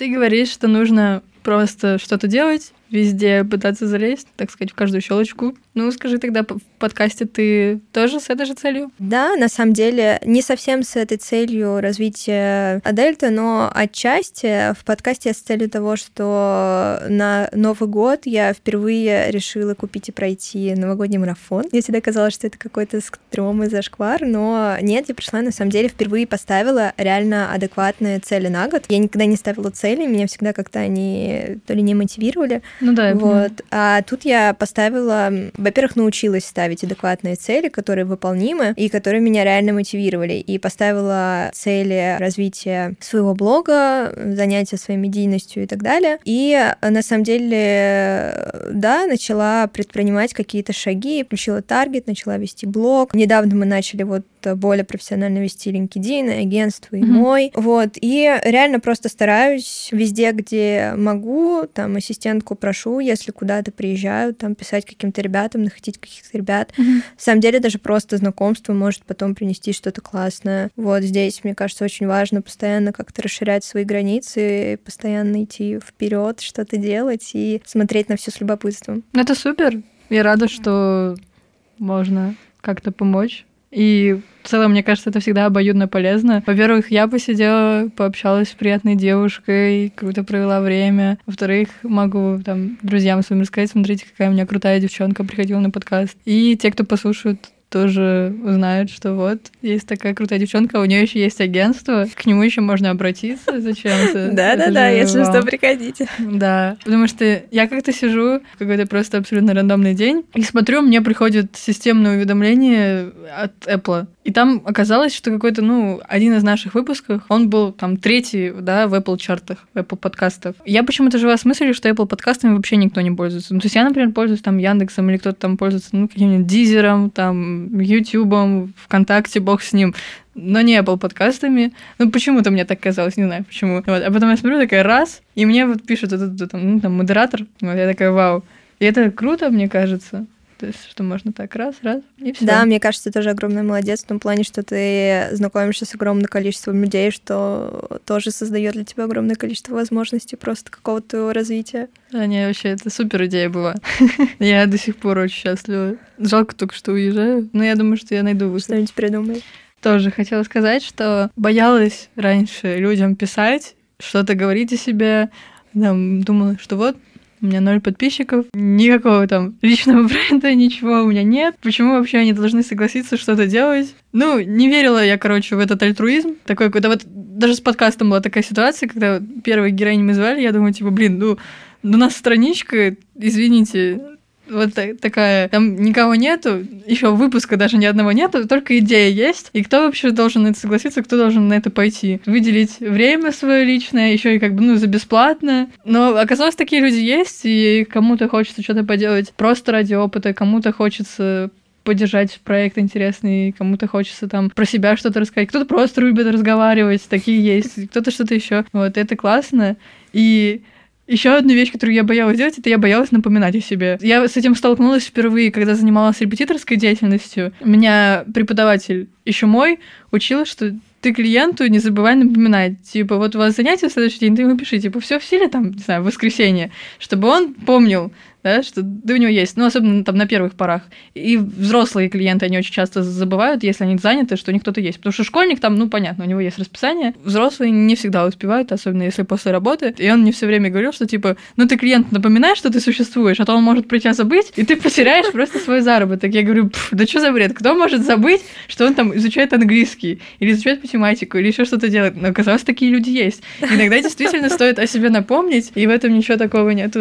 Ты говоришь, что нужно просто что-то делать, везде пытаться залезть, так сказать, в каждую щелочку. Ну, скажи тогда, в подкасте ты тоже с этой же целью? Да, на самом деле, не совсем с этой целью развития Адельта, но отчасти в подкасте я с целью того, что на Новый год я впервые решила купить и пройти новогодний марафон. Мне всегда казалось, что это какой-то стрём и зашквар, но нет, я пришла, на самом деле, впервые поставила реально адекватные цели на год. Я никогда не ставила цели, меня всегда как-то они то ли не мотивировали, ну да, я вот. Понимаю. А тут я поставила, во-первых, научилась ставить адекватные цели, которые выполнимы и которые меня реально мотивировали. И поставила цели развития своего блога, занятия своей медийностью и так далее. И на самом деле, да, начала предпринимать какие-то шаги, включила таргет, начала вести блог. Недавно мы начали вот более профессионально вести LinkedIn, агентство и mm-hmm. мой. Вот. И реально просто стараюсь везде, где могу, там ассистентку прошу, если куда-то приезжаю, там писать каким-то ребятам, находить каких-то ребят. Mm-hmm. На самом деле даже просто знакомство может потом принести что-то классное. Вот здесь, мне кажется, очень важно постоянно как-то расширять свои границы, постоянно идти вперед, что-то делать и смотреть на все с любопытством. Это супер. Я рада, что можно как-то помочь и в целом, мне кажется, это всегда обоюдно полезно. Во-первых, я посидела, пообщалась с приятной девушкой, круто провела время. Во-вторых, могу там друзьям своим рассказать, смотрите, какая у меня крутая девчонка приходила на подкаст. И те, кто послушают тоже узнают, что вот есть такая крутая девчонка, у нее еще есть агентство, к нему еще можно обратиться зачем-то. Да-да-да, если что, приходите. Да, потому что я как-то сижу в какой-то просто абсолютно рандомный день и смотрю, мне приходит системное уведомление от Apple. И там оказалось, что какой-то, ну, один из наших выпусков, он был там третий, да, в Apple чартах, в Apple подкастов. Я почему-то жила с мыслью, что Apple подкастами вообще никто не пользуется. Ну, то есть я, например, пользуюсь там Яндексом или кто-то там пользуется, ну, каким-нибудь Дизером, там, Ютубом, ВКонтакте, бог с ним но не Apple подкастами. Ну, почему-то мне так казалось, не знаю почему. Вот. А потом я смотрю, такая раз, и мне вот пишут этот, там, ну, там, модератор. Вот я такая, вау. И это круто, мне кажется. То есть, что можно так раз, раз, и все. Да, мне кажется, ты тоже огромный молодец в том плане, что ты знакомишься с огромным количеством людей, что тоже создает для тебя огромное количество возможностей просто какого-то развития. Да, не, вообще, это супер идея была. Я до сих пор очень счастлива. Жалко только, что уезжаю, но я думаю, что я найду выход. Что-нибудь придумай. Тоже хотела сказать, что боялась раньше людям писать, что-то говорить о себе, там, думала, что вот у меня ноль подписчиков, никакого там личного бренда, ничего у меня нет. Почему вообще они должны согласиться что-то делать? Ну, не верила я, короче, в этот альтруизм. Такой, когда вот даже с подкастом была такая ситуация, когда первые героини мы звали, я думаю, типа, блин, ну, у нас страничка, извините, вот такая, там никого нету, еще выпуска даже ни одного нету, только идея есть. И кто вообще должен на это согласиться, кто должен на это пойти? Выделить время свое личное, еще и как бы, ну, за бесплатно. Но оказалось, такие люди есть, и кому-то хочется что-то поделать просто ради опыта, кому-то хочется поддержать проект интересный, кому-то хочется там про себя что-то рассказать, кто-то просто любит разговаривать, такие есть, кто-то что-то еще. Вот это классно. И еще одна вещь, которую я боялась делать, это я боялась напоминать о себе. Я с этим столкнулась впервые, когда занималась репетиторской деятельностью. Меня преподаватель еще мой учил, что ты клиенту не забывай напоминать. Типа, вот у вас занятие в следующий день, ты ему пиши, типа, все в силе, там, не знаю, в воскресенье, чтобы он помнил, да, что да, у него есть, ну, особенно там на первых порах. И взрослые клиенты, они очень часто забывают, если они заняты, что у них кто-то есть. Потому что школьник там, ну, понятно, у него есть расписание. Взрослые не всегда успевают, особенно если после работы. И он мне все время говорил, что типа, ну, ты клиент напоминаешь, что ты существуешь, а то он может про тебя забыть, и ты потеряешь просто свой заработок. Я говорю, да что за бред? Кто может забыть, что он там изучает английский, или изучает математику, или еще что-то делает? Но оказалось, такие люди есть. Иногда действительно стоит о себе напомнить, и в этом ничего такого нету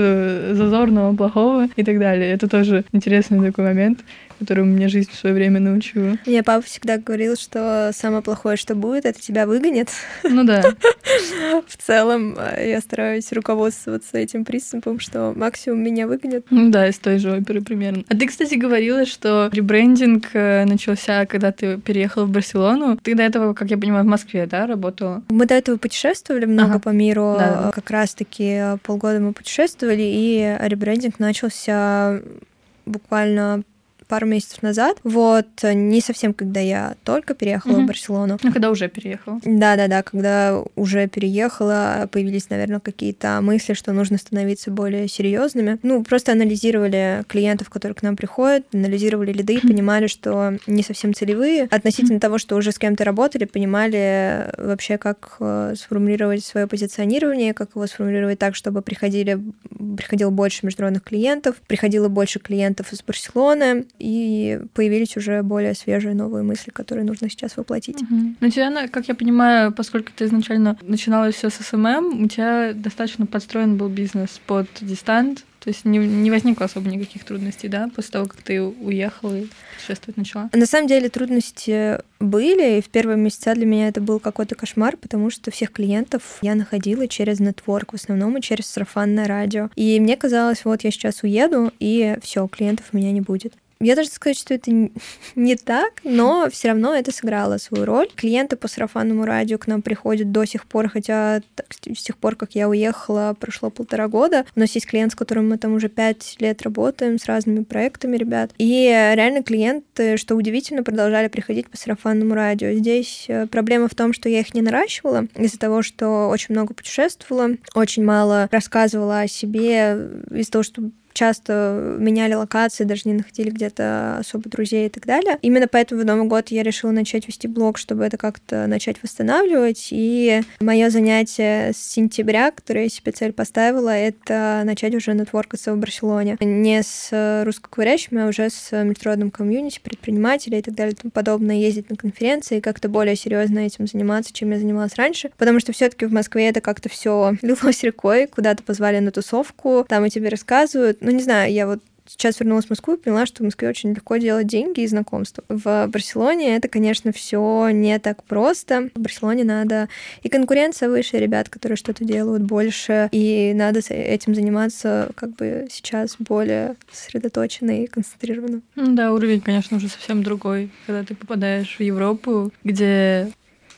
зазорного, плохого и так далее. Это тоже интересный такой момент которому мне жизнь в свое время научила. Мне папа всегда говорил, что самое плохое, что будет, это тебя выгонят. Ну да. В целом э, я стараюсь руководствоваться этим принципом, что максимум меня выгонят. Ну да, из той же оперы примерно. А ты, кстати, говорила, что ребрендинг э, начался, когда ты переехала в Барселону. Ты до этого, как я понимаю, в Москве, да, работала? Мы до этого путешествовали много ага. по миру. Да. Как раз-таки полгода мы путешествовали, и ребрендинг начался буквально пару месяцев назад. Вот, не совсем, когда я только переехала угу. в Барселону. Ну, когда уже переехала. Да-да-да, когда уже переехала, появились, наверное, какие-то мысли, что нужно становиться более серьезными. Ну, просто анализировали клиентов, которые к нам приходят, анализировали лиды, понимали, что не совсем целевые. Относительно того, что уже с кем-то работали, понимали вообще, как э, сформулировать свое позиционирование, как его сформулировать так, чтобы приходили, приходило больше международных клиентов, приходило больше клиентов из Барселоны, и появились уже более свежие новые мысли, которые нужно сейчас воплотить. Угу. Ну, у тебя, как я понимаю, поскольку ты изначально начинала все с СММ, у тебя достаточно подстроен был бизнес под дистант, то есть не, не возникло особо никаких трудностей, да, после того, как ты уехала и путешествовать начала? На самом деле трудности были, и в первые месяца для меня это был какой-то кошмар, потому что всех клиентов я находила через network, в основном и через сарафанное радио. И мне казалось, вот я сейчас уеду, и все, клиентов у меня не будет. Я даже сказать, что это не так, но все равно это сыграло свою роль. Клиенты по сарафанному радио к нам приходят до сих пор, хотя так, с тех пор, как я уехала, прошло полтора года. У нас есть клиент, с которым мы там уже пять лет работаем, с разными проектами, ребят. И реально клиенты, что удивительно, продолжали приходить по сарафанному радио. Здесь э, проблема в том, что я их не наращивала из-за того, что очень много путешествовала, очень мало рассказывала о себе, из-за того, что часто меняли локации, даже не находили где-то особо друзей и так далее. Именно поэтому в Новый год я решила начать вести блог, чтобы это как-то начать восстанавливать. И мое занятие с сентября, которое я себе цель поставила, это начать уже нетворкаться в Барселоне. Не с русскоговорящими, а уже с международным комьюнити, предпринимателей и так далее и тому подобное, ездить на конференции и как-то более серьезно этим заниматься, чем я занималась раньше. Потому что все-таки в Москве это как-то все лилось рекой, куда-то позвали на тусовку, там и тебе рассказывают, ну, не знаю, я вот сейчас вернулась в Москву и поняла, что в Москве очень легко делать деньги и знакомства. В Барселоне это, конечно, все не так просто. В Барселоне надо и конкуренция выше, ребят, которые что-то делают больше, и надо этим заниматься как бы сейчас более сосредоточенно и концентрированно. Да, уровень, конечно, уже совсем другой, когда ты попадаешь в Европу, где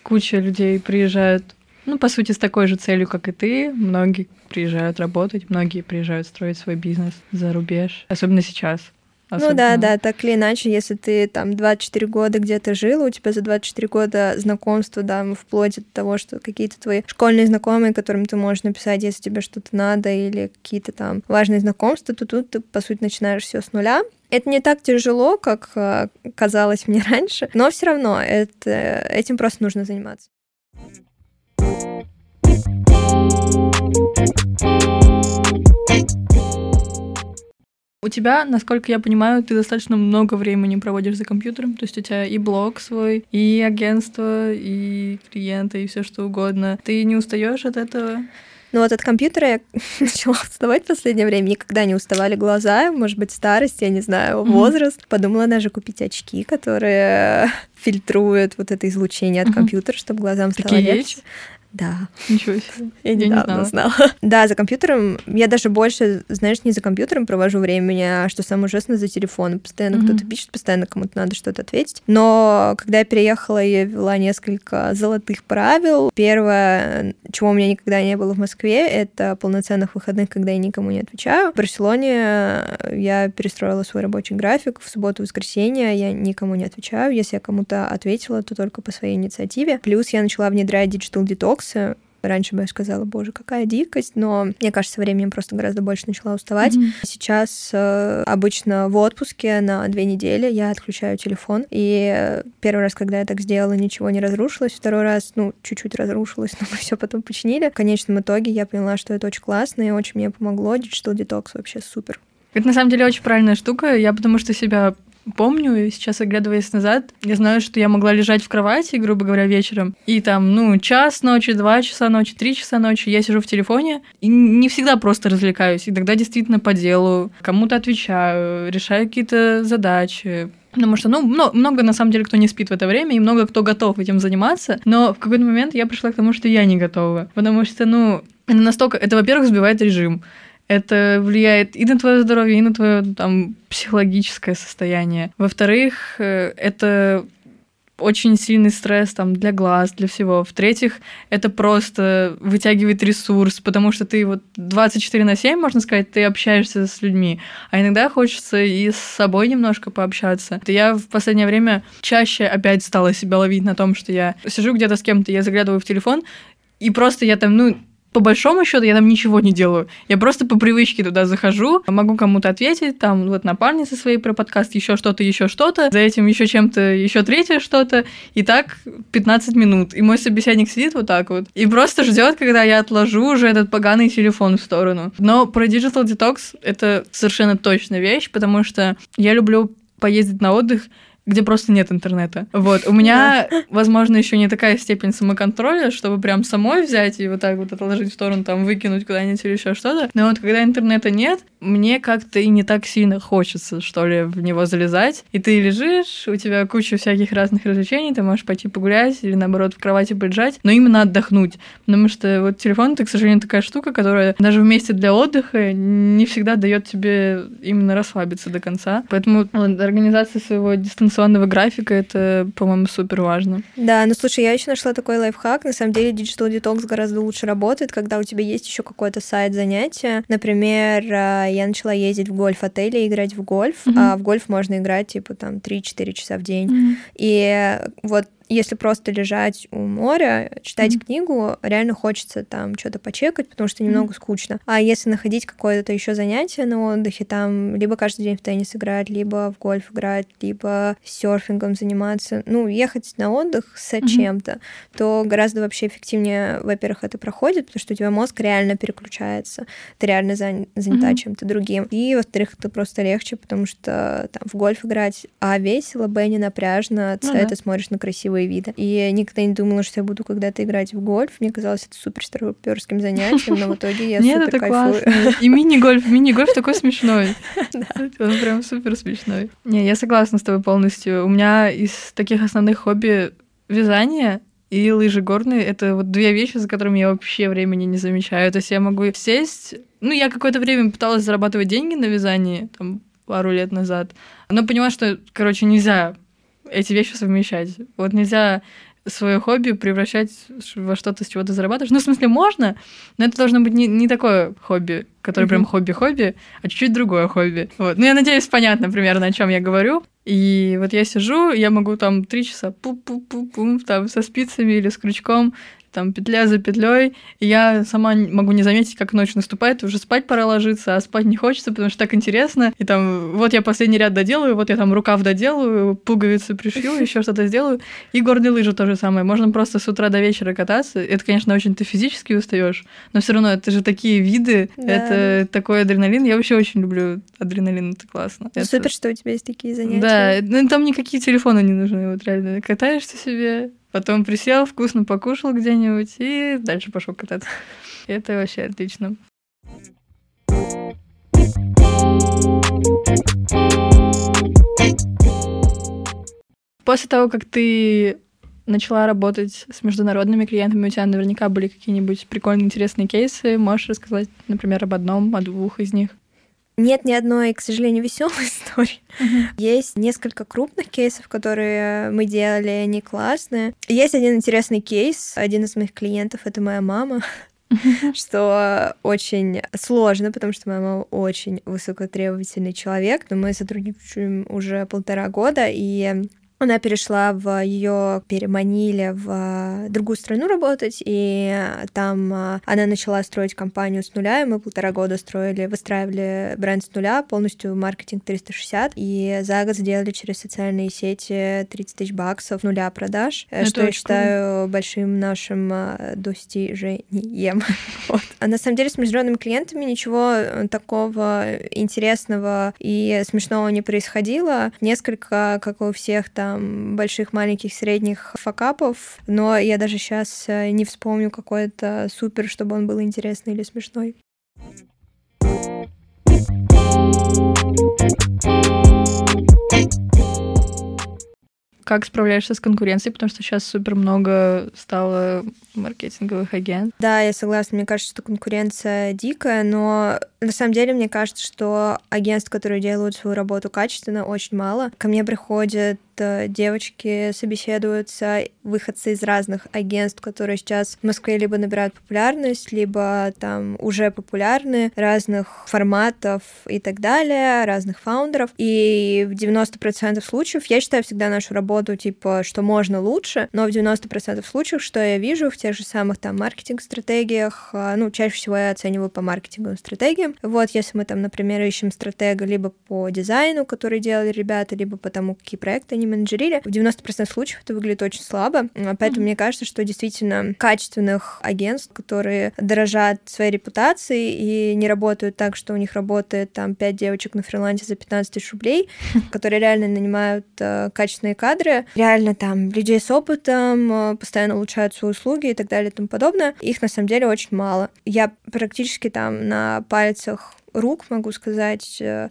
куча людей приезжают ну, по сути, с такой же целью, как и ты. Многие приезжают работать, многие приезжают строить свой бизнес за рубеж, особенно сейчас. Особенно. Ну да, да, так или иначе, если ты там 24 года где-то жил, у тебя за 24 года знакомства, да, вплоть до того, что какие-то твои школьные знакомые, которым ты можешь написать, если тебе что-то надо, или какие-то там важные знакомства, то тут ты, по сути, начинаешь все с нуля. Это не так тяжело, как э, казалось мне раньше, но все равно это, этим просто нужно заниматься. У тебя, насколько я понимаю, ты достаточно много времени проводишь за компьютером, то есть у тебя и блог свой, и агентство, и клиенты, и все что угодно. Ты не устаешь от этого? Ну вот от компьютера я начала уставать в последнее время. Никогда не уставали глаза, может быть, старость, я не знаю, возраст. Mm-hmm. Подумала даже купить очки, которые фильтруют вот это излучение от mm-hmm. компьютера, чтобы глазам стало Такие легче. Есть? Да. Ничего себе. Я, я недавно не знала. знала. Да, за компьютером. Я даже больше, знаешь, не за компьютером провожу времени, а что самое ужасное, за телефоном. Постоянно mm-hmm. кто-то пишет, постоянно кому-то надо что-то ответить. Но когда я переехала, я вела несколько золотых правил. Первое, чего у меня никогда не было в Москве, это полноценных выходных, когда я никому не отвечаю. В Барселоне я перестроила свой рабочий график. В субботу, воскресенье я никому не отвечаю. Если я кому-то ответила, то только по своей инициативе. Плюс я начала внедрять Digital Detox, бокса. Раньше бы я сказала, боже, какая дикость, но мне кажется, со временем просто гораздо больше начала уставать. Mm-hmm. Сейчас э, обычно в отпуске на две недели я отключаю телефон. И первый раз, когда я так сделала, ничего не разрушилось. Второй раз, ну, чуть-чуть разрушилось, но мы все потом починили. В конечном итоге я поняла, что это очень классно и очень мне помогло. Digital Detox вообще супер. Это на самом деле очень правильная штука. Я потому что себя помню, и сейчас, оглядываясь назад, я знаю, что я могла лежать в кровати, грубо говоря, вечером, и там, ну, час ночи, два часа ночи, три часа ночи я сижу в телефоне, и не всегда просто развлекаюсь, и тогда действительно по делу, кому-то отвечаю, решаю какие-то задачи, Потому что, ну, много, на самом деле, кто не спит в это время, и много кто готов этим заниматься. Но в какой-то момент я пришла к тому, что я не готова. Потому что, ну, настолько... Это, во-первых, сбивает режим это влияет и на твое здоровье, и на твое там психологическое состояние. Во-вторых, э, это очень сильный стресс там для глаз, для всего. В-третьих, это просто вытягивает ресурс, потому что ты вот 24 на 7, можно сказать, ты общаешься с людьми. А иногда хочется и с собой немножко пообщаться. Я в последнее время чаще опять стала себя ловить на том, что я сижу где-то с кем-то, я заглядываю в телефон, и просто я там, ну, по большому счету я там ничего не делаю. Я просто по привычке туда захожу, могу кому-то ответить, там вот напарнице своей про подкаст, еще что-то, еще что-то, за этим еще чем-то, еще третье что-то, и так 15 минут. И мой собеседник сидит вот так вот и просто ждет, когда я отложу уже этот поганый телефон в сторону. Но про Digital Detox это совершенно точная вещь, потому что я люблю поездить на отдых где просто нет интернета. Вот. У меня, возможно, еще не такая степень самоконтроля, чтобы прям самой взять и вот так вот отложить в сторону, там, выкинуть куда-нибудь или еще что-то. Но вот когда интернета нет, мне как-то и не так сильно хочется, что ли, в него залезать. И ты лежишь, у тебя куча всяких разных развлечений, ты можешь пойти погулять или, наоборот, в кровати полежать, но именно отдохнуть. Потому что вот телефон — это, к сожалению, такая штука, которая даже вместе для отдыха не всегда дает тебе именно расслабиться до конца. Поэтому организация своего дистанционного графика — это, по-моему, супер важно. Да, ну слушай, я еще нашла такой лайфхак. На самом деле, Digital Detox гораздо лучше работает, когда у тебя есть еще какой-то сайт занятия. Например, а, я начала ездить в гольф-отели, играть в гольф, mm-hmm. а в гольф можно играть, типа, там, 3-4 часа в день. Mm-hmm. И вот если просто лежать у моря, читать mm-hmm. книгу, реально хочется там что-то почекать, потому что немного mm-hmm. скучно. А если находить какое-то еще занятие на отдыхе, там либо каждый день в теннис играть, либо в гольф играть, либо серфингом заниматься, ну, ехать на отдых с mm-hmm. чем-то, то гораздо вообще эффективнее, во-первых, это проходит, потому что у тебя мозг реально переключается, ты реально зан- занята mm-hmm. чем-то другим. И, во-вторых, это просто легче, потому что там в гольф играть, а весело, б, не напряжно, да. ты смотришь на красивые новые виды. И я никогда не думала, что я буду когда-то играть в гольф. Мне казалось это супер староперским занятием, но в итоге я Нет, супер это кайфую. классно. И мини-гольф, мини-гольф такой смешной. Он прям супер смешной. Не, я согласна с тобой полностью. У меня из таких основных хобби вязание и лыжи горные — это вот две вещи, за которыми я вообще времени не замечаю. То есть я могу сесть... Ну, я какое-то время пыталась зарабатывать деньги на вязании, там, пару лет назад, но поняла, что, короче, нельзя эти вещи совмещать. Вот нельзя свое хобби превращать во что-то, с чего ты зарабатываешь. Ну, в смысле, можно, но это должно быть не, не такое хобби, которое mm-hmm. прям хобби-хобби, а чуть-чуть другое хобби. Вот. Ну, я надеюсь, понятно примерно, о чем я говорю. И вот я сижу, я могу там три часа пу-пу-пу-пум, там со спицами или с крючком там петля за петлей. И я сама могу не заметить, как ночь наступает, уже спать пора ложиться, а спать не хочется, потому что так интересно. И там вот я последний ряд доделаю, вот я там рукав доделаю, пуговицы пришью, еще что-то сделаю. И горные лыжи то же самое. Можно просто с утра до вечера кататься. Это, конечно, очень ты физически устаешь, но все равно это же такие виды, да. это такой адреналин. Я вообще очень люблю адреналин, это классно. Ну, это... Супер, что у тебя есть такие занятия. Да, ну там никакие телефоны не нужны, вот реально. Катаешься себе, Потом присел, вкусно покушал где-нибудь и дальше пошел кататься. Это вообще отлично. После того, как ты начала работать с международными клиентами, у тебя наверняка были какие-нибудь прикольные, интересные кейсы. Можешь рассказать, например, об одном, о двух из них? Нет ни одной, к сожалению, веселой истории. Uh-huh. Есть несколько крупных кейсов, которые мы делали, они классные. Есть один интересный кейс. Один из моих клиентов это моя мама. что очень сложно, потому что моя мама очень высокотребовательный человек, но мы сотрудничаем уже полтора года, и она перешла в ее переманили в другую страну работать, и там а, она начала строить компанию с нуля, и мы полтора года строили, выстраивали бренд с нуля, полностью маркетинг 360, и за год сделали через социальные сети 30 тысяч баксов нуля продаж, э, Это что я считаю cool. большим нашим а, достижением. вот. А на самом деле с международными клиентами ничего э, такого интересного и смешного не происходило. Несколько, как у всех там там больших, маленьких, средних факапов, но я даже сейчас э, не вспомню какой-то супер, чтобы он был интересный или смешной. как справляешься с конкуренцией, потому что сейчас супер много стало маркетинговых агентов. Да, я согласна. Мне кажется, что конкуренция дикая, но на самом деле мне кажется, что агентств, которые делают свою работу качественно, очень мало. Ко мне приходят девочки собеседуются, выходцы из разных агентств, которые сейчас в Москве либо набирают популярность, либо там уже популярны, разных форматов и так далее, разных фаундеров. И в 90% случаев я считаю всегда нашу работу, типа, что можно лучше, но в 90% случаев, что я вижу в тех же самых там маркетинг-стратегиях, а, ну, чаще всего я оцениваю по маркетинговым стратегиям. Вот, если мы там, например, ищем стратега либо по дизайну, который делали ребята, либо по тому, какие проекты они менеджерили, в 90% случаев это выглядит очень слабо, поэтому mm-hmm. мне кажется, что действительно качественных агентств, которые дорожат своей репутацией и не работают так, что у них работает там 5 девочек на фрилансе за 15 тысяч рублей, которые реально нанимают э, качественные кадры, реально там людей с опытом, э, постоянно улучшают свои услуги и так далее и тому подобное. Их на самом деле очень мало. Я практически там на пальцах рук могу сказать э,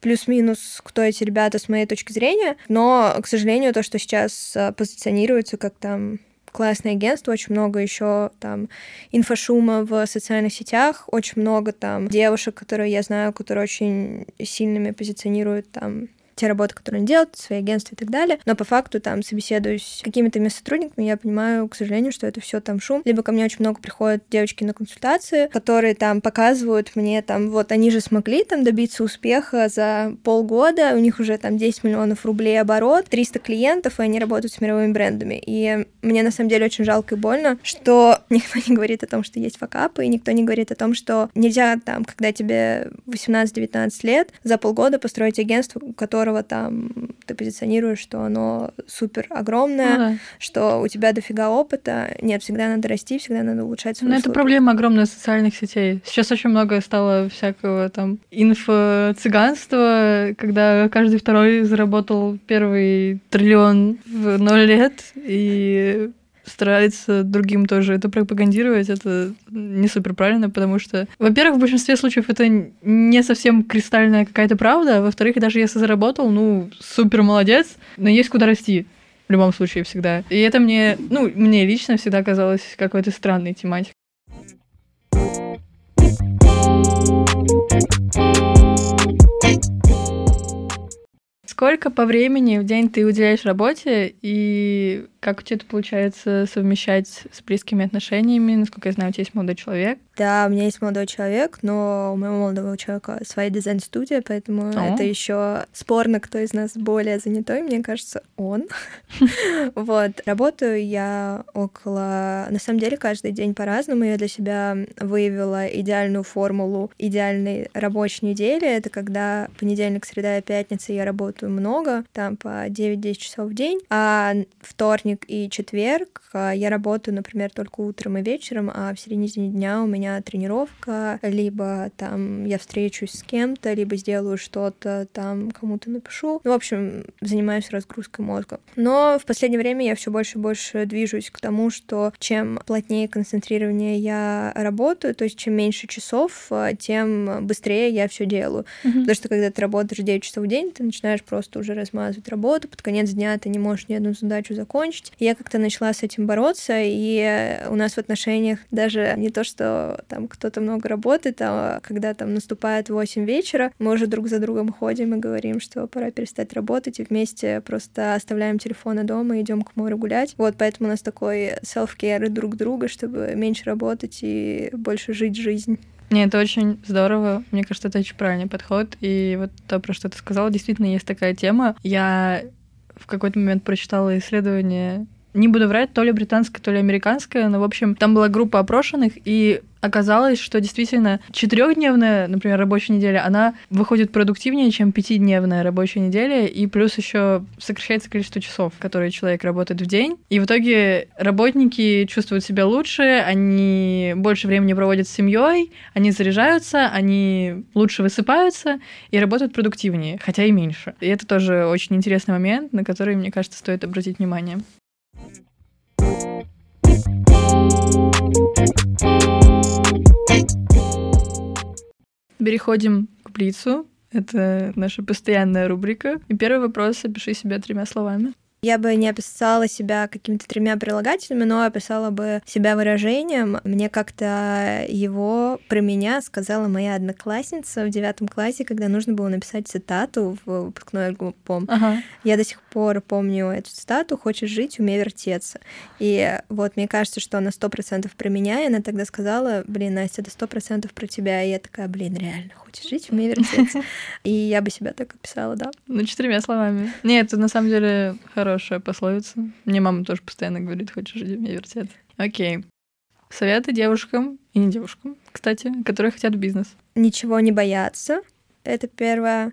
плюс-минус, кто эти ребята с моей точки зрения, но, к сожалению, то, что сейчас э, позиционируется как там классное агентство, очень много еще там инфошума в социальных сетях, очень много там девушек, которые я знаю, которые очень сильными позиционируют там те работы, которые они делают, свои агентства и так далее. Но по факту там собеседуюсь с какими-то сотрудниками, я понимаю, к сожалению, что это все там шум. Либо ко мне очень много приходят девочки на консультации, которые там показывают мне там, вот они же смогли там добиться успеха за полгода, у них уже там 10 миллионов рублей оборот, 300 клиентов, и они работают с мировыми брендами. И мне на самом деле очень жалко и больно, что никто не говорит о том, что есть факапы, и никто не говорит о том, что нельзя там, когда тебе 18-19 лет, за полгода построить агентство, которое которого там ты позиционируешь, что оно супер огромное, ну, да. что у тебя дофига опыта. Нет, всегда надо расти, всегда надо улучшать свою Но это проблема огромная социальных сетей. Сейчас очень много стало всякого там инфо-цыганства, когда каждый второй заработал первый триллион в ноль лет, и старается другим тоже это пропагандировать, это не супер правильно, потому что, во-первых, в большинстве случаев это не совсем кристальная какая-то правда, а во-вторых, даже если заработал, ну, супер молодец, но есть куда расти в любом случае всегда. И это мне, ну, мне лично всегда казалось какой-то странной тематикой. Сколько по времени в день ты уделяешь работе и как у тебя это получается совмещать с близкими отношениями? Насколько я знаю, у тебя есть молодой человек. Да, у меня есть молодой человек, но у моего молодого человека своя дизайн-студия, поэтому О. это еще спорно, кто из нас более занятой. Мне кажется, он. Вот. Работаю я около... На самом деле, каждый день по-разному. Я для себя выявила идеальную формулу идеальной рабочей недели. Это когда понедельник, среда и пятница я работаю много, там по 9-10 часов в день, а вторник, и четверг а, я работаю, например, только утром и вечером, а в середине дня у меня тренировка, либо там я встречусь с кем-то, либо сделаю что-то, там кому-то напишу. Ну, в общем, занимаюсь разгрузкой мозга. Но в последнее время я все больше и больше движусь к тому, что чем плотнее концентрирование я работаю, то есть чем меньше часов, а, тем быстрее я все делаю. Mm-hmm. Потому что когда ты работаешь 9 часов в день, ты начинаешь просто уже размазывать работу, под конец дня ты не можешь ни одну задачу закончить, я как-то начала с этим бороться, и у нас в отношениях даже не то, что там кто-то много работает, а когда там наступает 8 вечера, мы уже друг за другом ходим и говорим, что пора перестать работать, и вместе просто оставляем телефоны дома и идем к морю гулять. Вот, поэтому у нас такой self-care друг друга, чтобы меньше работать и больше жить жизнь. Не, это очень здорово. Мне кажется, это очень правильный подход. И вот то, про что ты сказала, действительно есть такая тема. Я в какой-то момент прочитала исследование не буду врать, то ли британское, то ли американское, но, в общем, там была группа опрошенных, и оказалось, что действительно четырехдневная, например, рабочая неделя, она выходит продуктивнее, чем пятидневная рабочая неделя, и плюс еще сокращается количество часов, которые человек работает в день. И в итоге работники чувствуют себя лучше, они больше времени проводят с семьей, они заряжаются, они лучше высыпаются и работают продуктивнее, хотя и меньше. И это тоже очень интересный момент, на который, мне кажется, стоит обратить внимание. Переходим к Блицу. Это наша постоянная рубрика. И первый вопрос опиши себя тремя словами. Я бы не описала себя какими-то тремя прилагательными, но описала бы себя выражением. Мне как-то его про меня сказала моя одноклассница в девятом классе, когда нужно было написать цитату в выпускной альбом. Ага. Я до сих пор помню эту цитату «Хочешь жить, умей вертеться». И вот мне кажется, что она сто процентов про меня, и она тогда сказала, блин, Настя, это сто процентов про тебя. И я такая, блин, реально, хочешь жить, умей вертеться. И я бы себя так описала, да. Ну, четырьмя словами. Нет, это на самом деле хорошая пословица. Мне мама тоже постоянно говорит, хочешь жить, умей вертеться. Окей. Советы девушкам и не девушкам, кстати, которые хотят бизнес. Ничего не бояться. Это первое.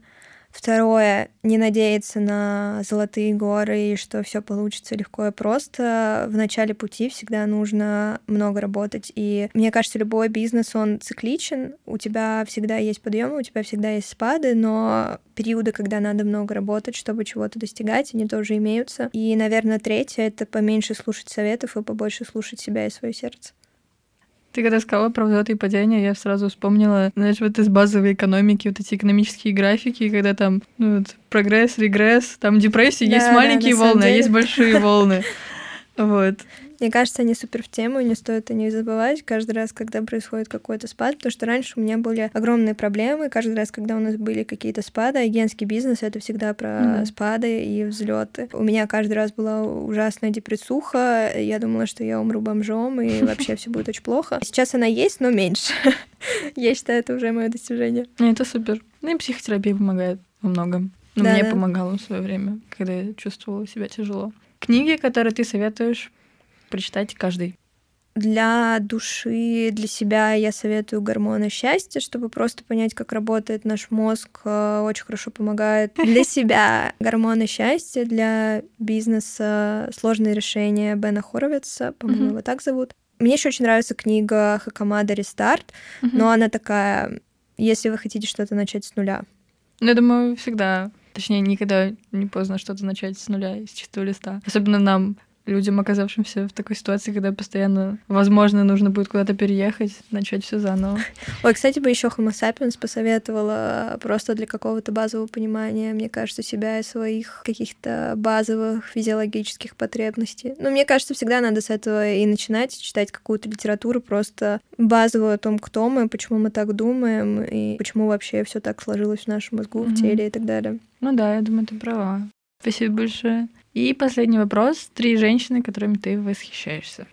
Второе, не надеяться на золотые горы и что все получится легко и просто. В начале пути всегда нужно много работать. И мне кажется, любой бизнес, он цикличен. У тебя всегда есть подъемы, у тебя всегда есть спады, но периоды, когда надо много работать, чтобы чего-то достигать, они тоже имеются. И, наверное, третье — это поменьше слушать советов и побольше слушать себя и свое сердце. Ты когда сказала про взлеты и падения, я сразу вспомнила, знаешь, вот из базовой экономики, вот эти экономические графики, когда там ну, вот, прогресс, регресс, там депрессии, Да, есть да, маленькие самом волны, а есть большие волны. Вот. Мне кажется, они супер в тему, не стоит о них забывать каждый раз, когда происходит какой-то спад, потому что раньше у меня были огромные проблемы, каждый раз, когда у нас были какие-то спады, агентский бизнес — это всегда про Мгм. спады и взлеты. У меня каждый раз была ужасная депрессуха, я думала, что я умру бомжом, и вообще все будет очень плохо. Сейчас она есть, но меньше. Я считаю, это уже мое достижение. Не, это супер. Ну и психотерапия помогает во многом. Ну, Да, мне да. помогало в свое время, когда я чувствовала себя тяжело. Книги, которые ты советуешь прочитать каждый. Для души, для себя я советую гормоны счастья, чтобы просто понять, как работает наш мозг, э, очень хорошо помогает. Для себя гормоны счастья, для бизнеса сложные решения Бена Хоровица, по-моему, его так зовут. Мне еще очень нравится книга Хакамада «Рестарт», но она такая, если вы хотите что-то начать с нуля. Ну, я думаю, всегда, точнее, никогда не поздно что-то начать с нуля, с чистого листа. Особенно нам, людям, оказавшимся в такой ситуации, когда постоянно, возможно, нужно будет куда-то переехать, начать все заново. Ой, кстати, бы еще Homo sapiens посоветовала просто для какого-то базового понимания, мне кажется, себя и своих каких-то базовых физиологических потребностей. Но мне кажется, всегда надо с этого и начинать, читать какую-то литературу, просто базовую о том, кто мы, почему мы так думаем, и почему вообще все так сложилось в нашем мозгу, в Мгм. теле и так далее. Ну да, я думаю, ты права. Спасибо большое. И последний вопрос. Три женщины, которыми ты восхищаешься.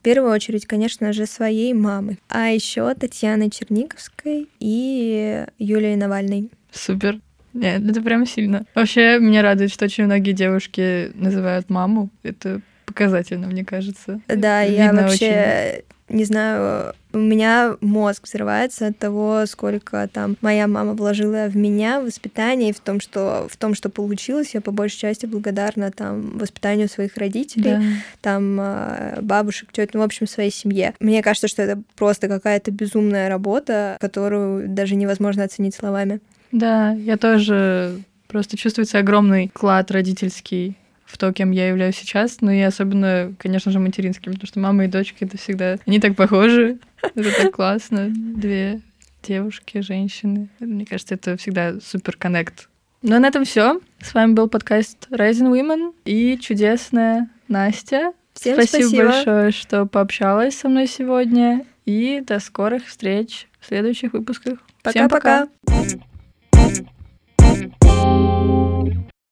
В первую очередь, конечно же, своей мамы. А еще Татьяны Черниковской и Юлии Навальной. Супер. Нет, это прям сильно. Вообще, меня радует, что очень многие девушки называют маму. Это показательно, мне кажется. Да, я Видно вообще не знаю, у меня мозг взрывается от того, сколько там моя мама вложила в меня, в воспитание, и в том, что в том, что получилось, я по большей части благодарна там воспитанию своих родителей, Да. там а, бабушек, тет, ну, в общем, своей семье. Мне кажется, что это просто какая-то безумная работа, которую даже невозможно оценить словами. Да, я тоже просто чувствуется огромный вклад родительский в то, кем я являюсь сейчас, но и особенно, конечно же, материнским, потому что мама и дочки это всегда... Они так похожи, это так классно. Две девушки, женщины. Мне кажется, это всегда супер коннект. Ну, а на этом все. С вами был подкаст Rising Women и чудесная Настя. Всем спасибо, спасибо большое, что пообщалась со мной сегодня. И до скорых встреч в следующих выпусках. Пока-пока. Всем пока.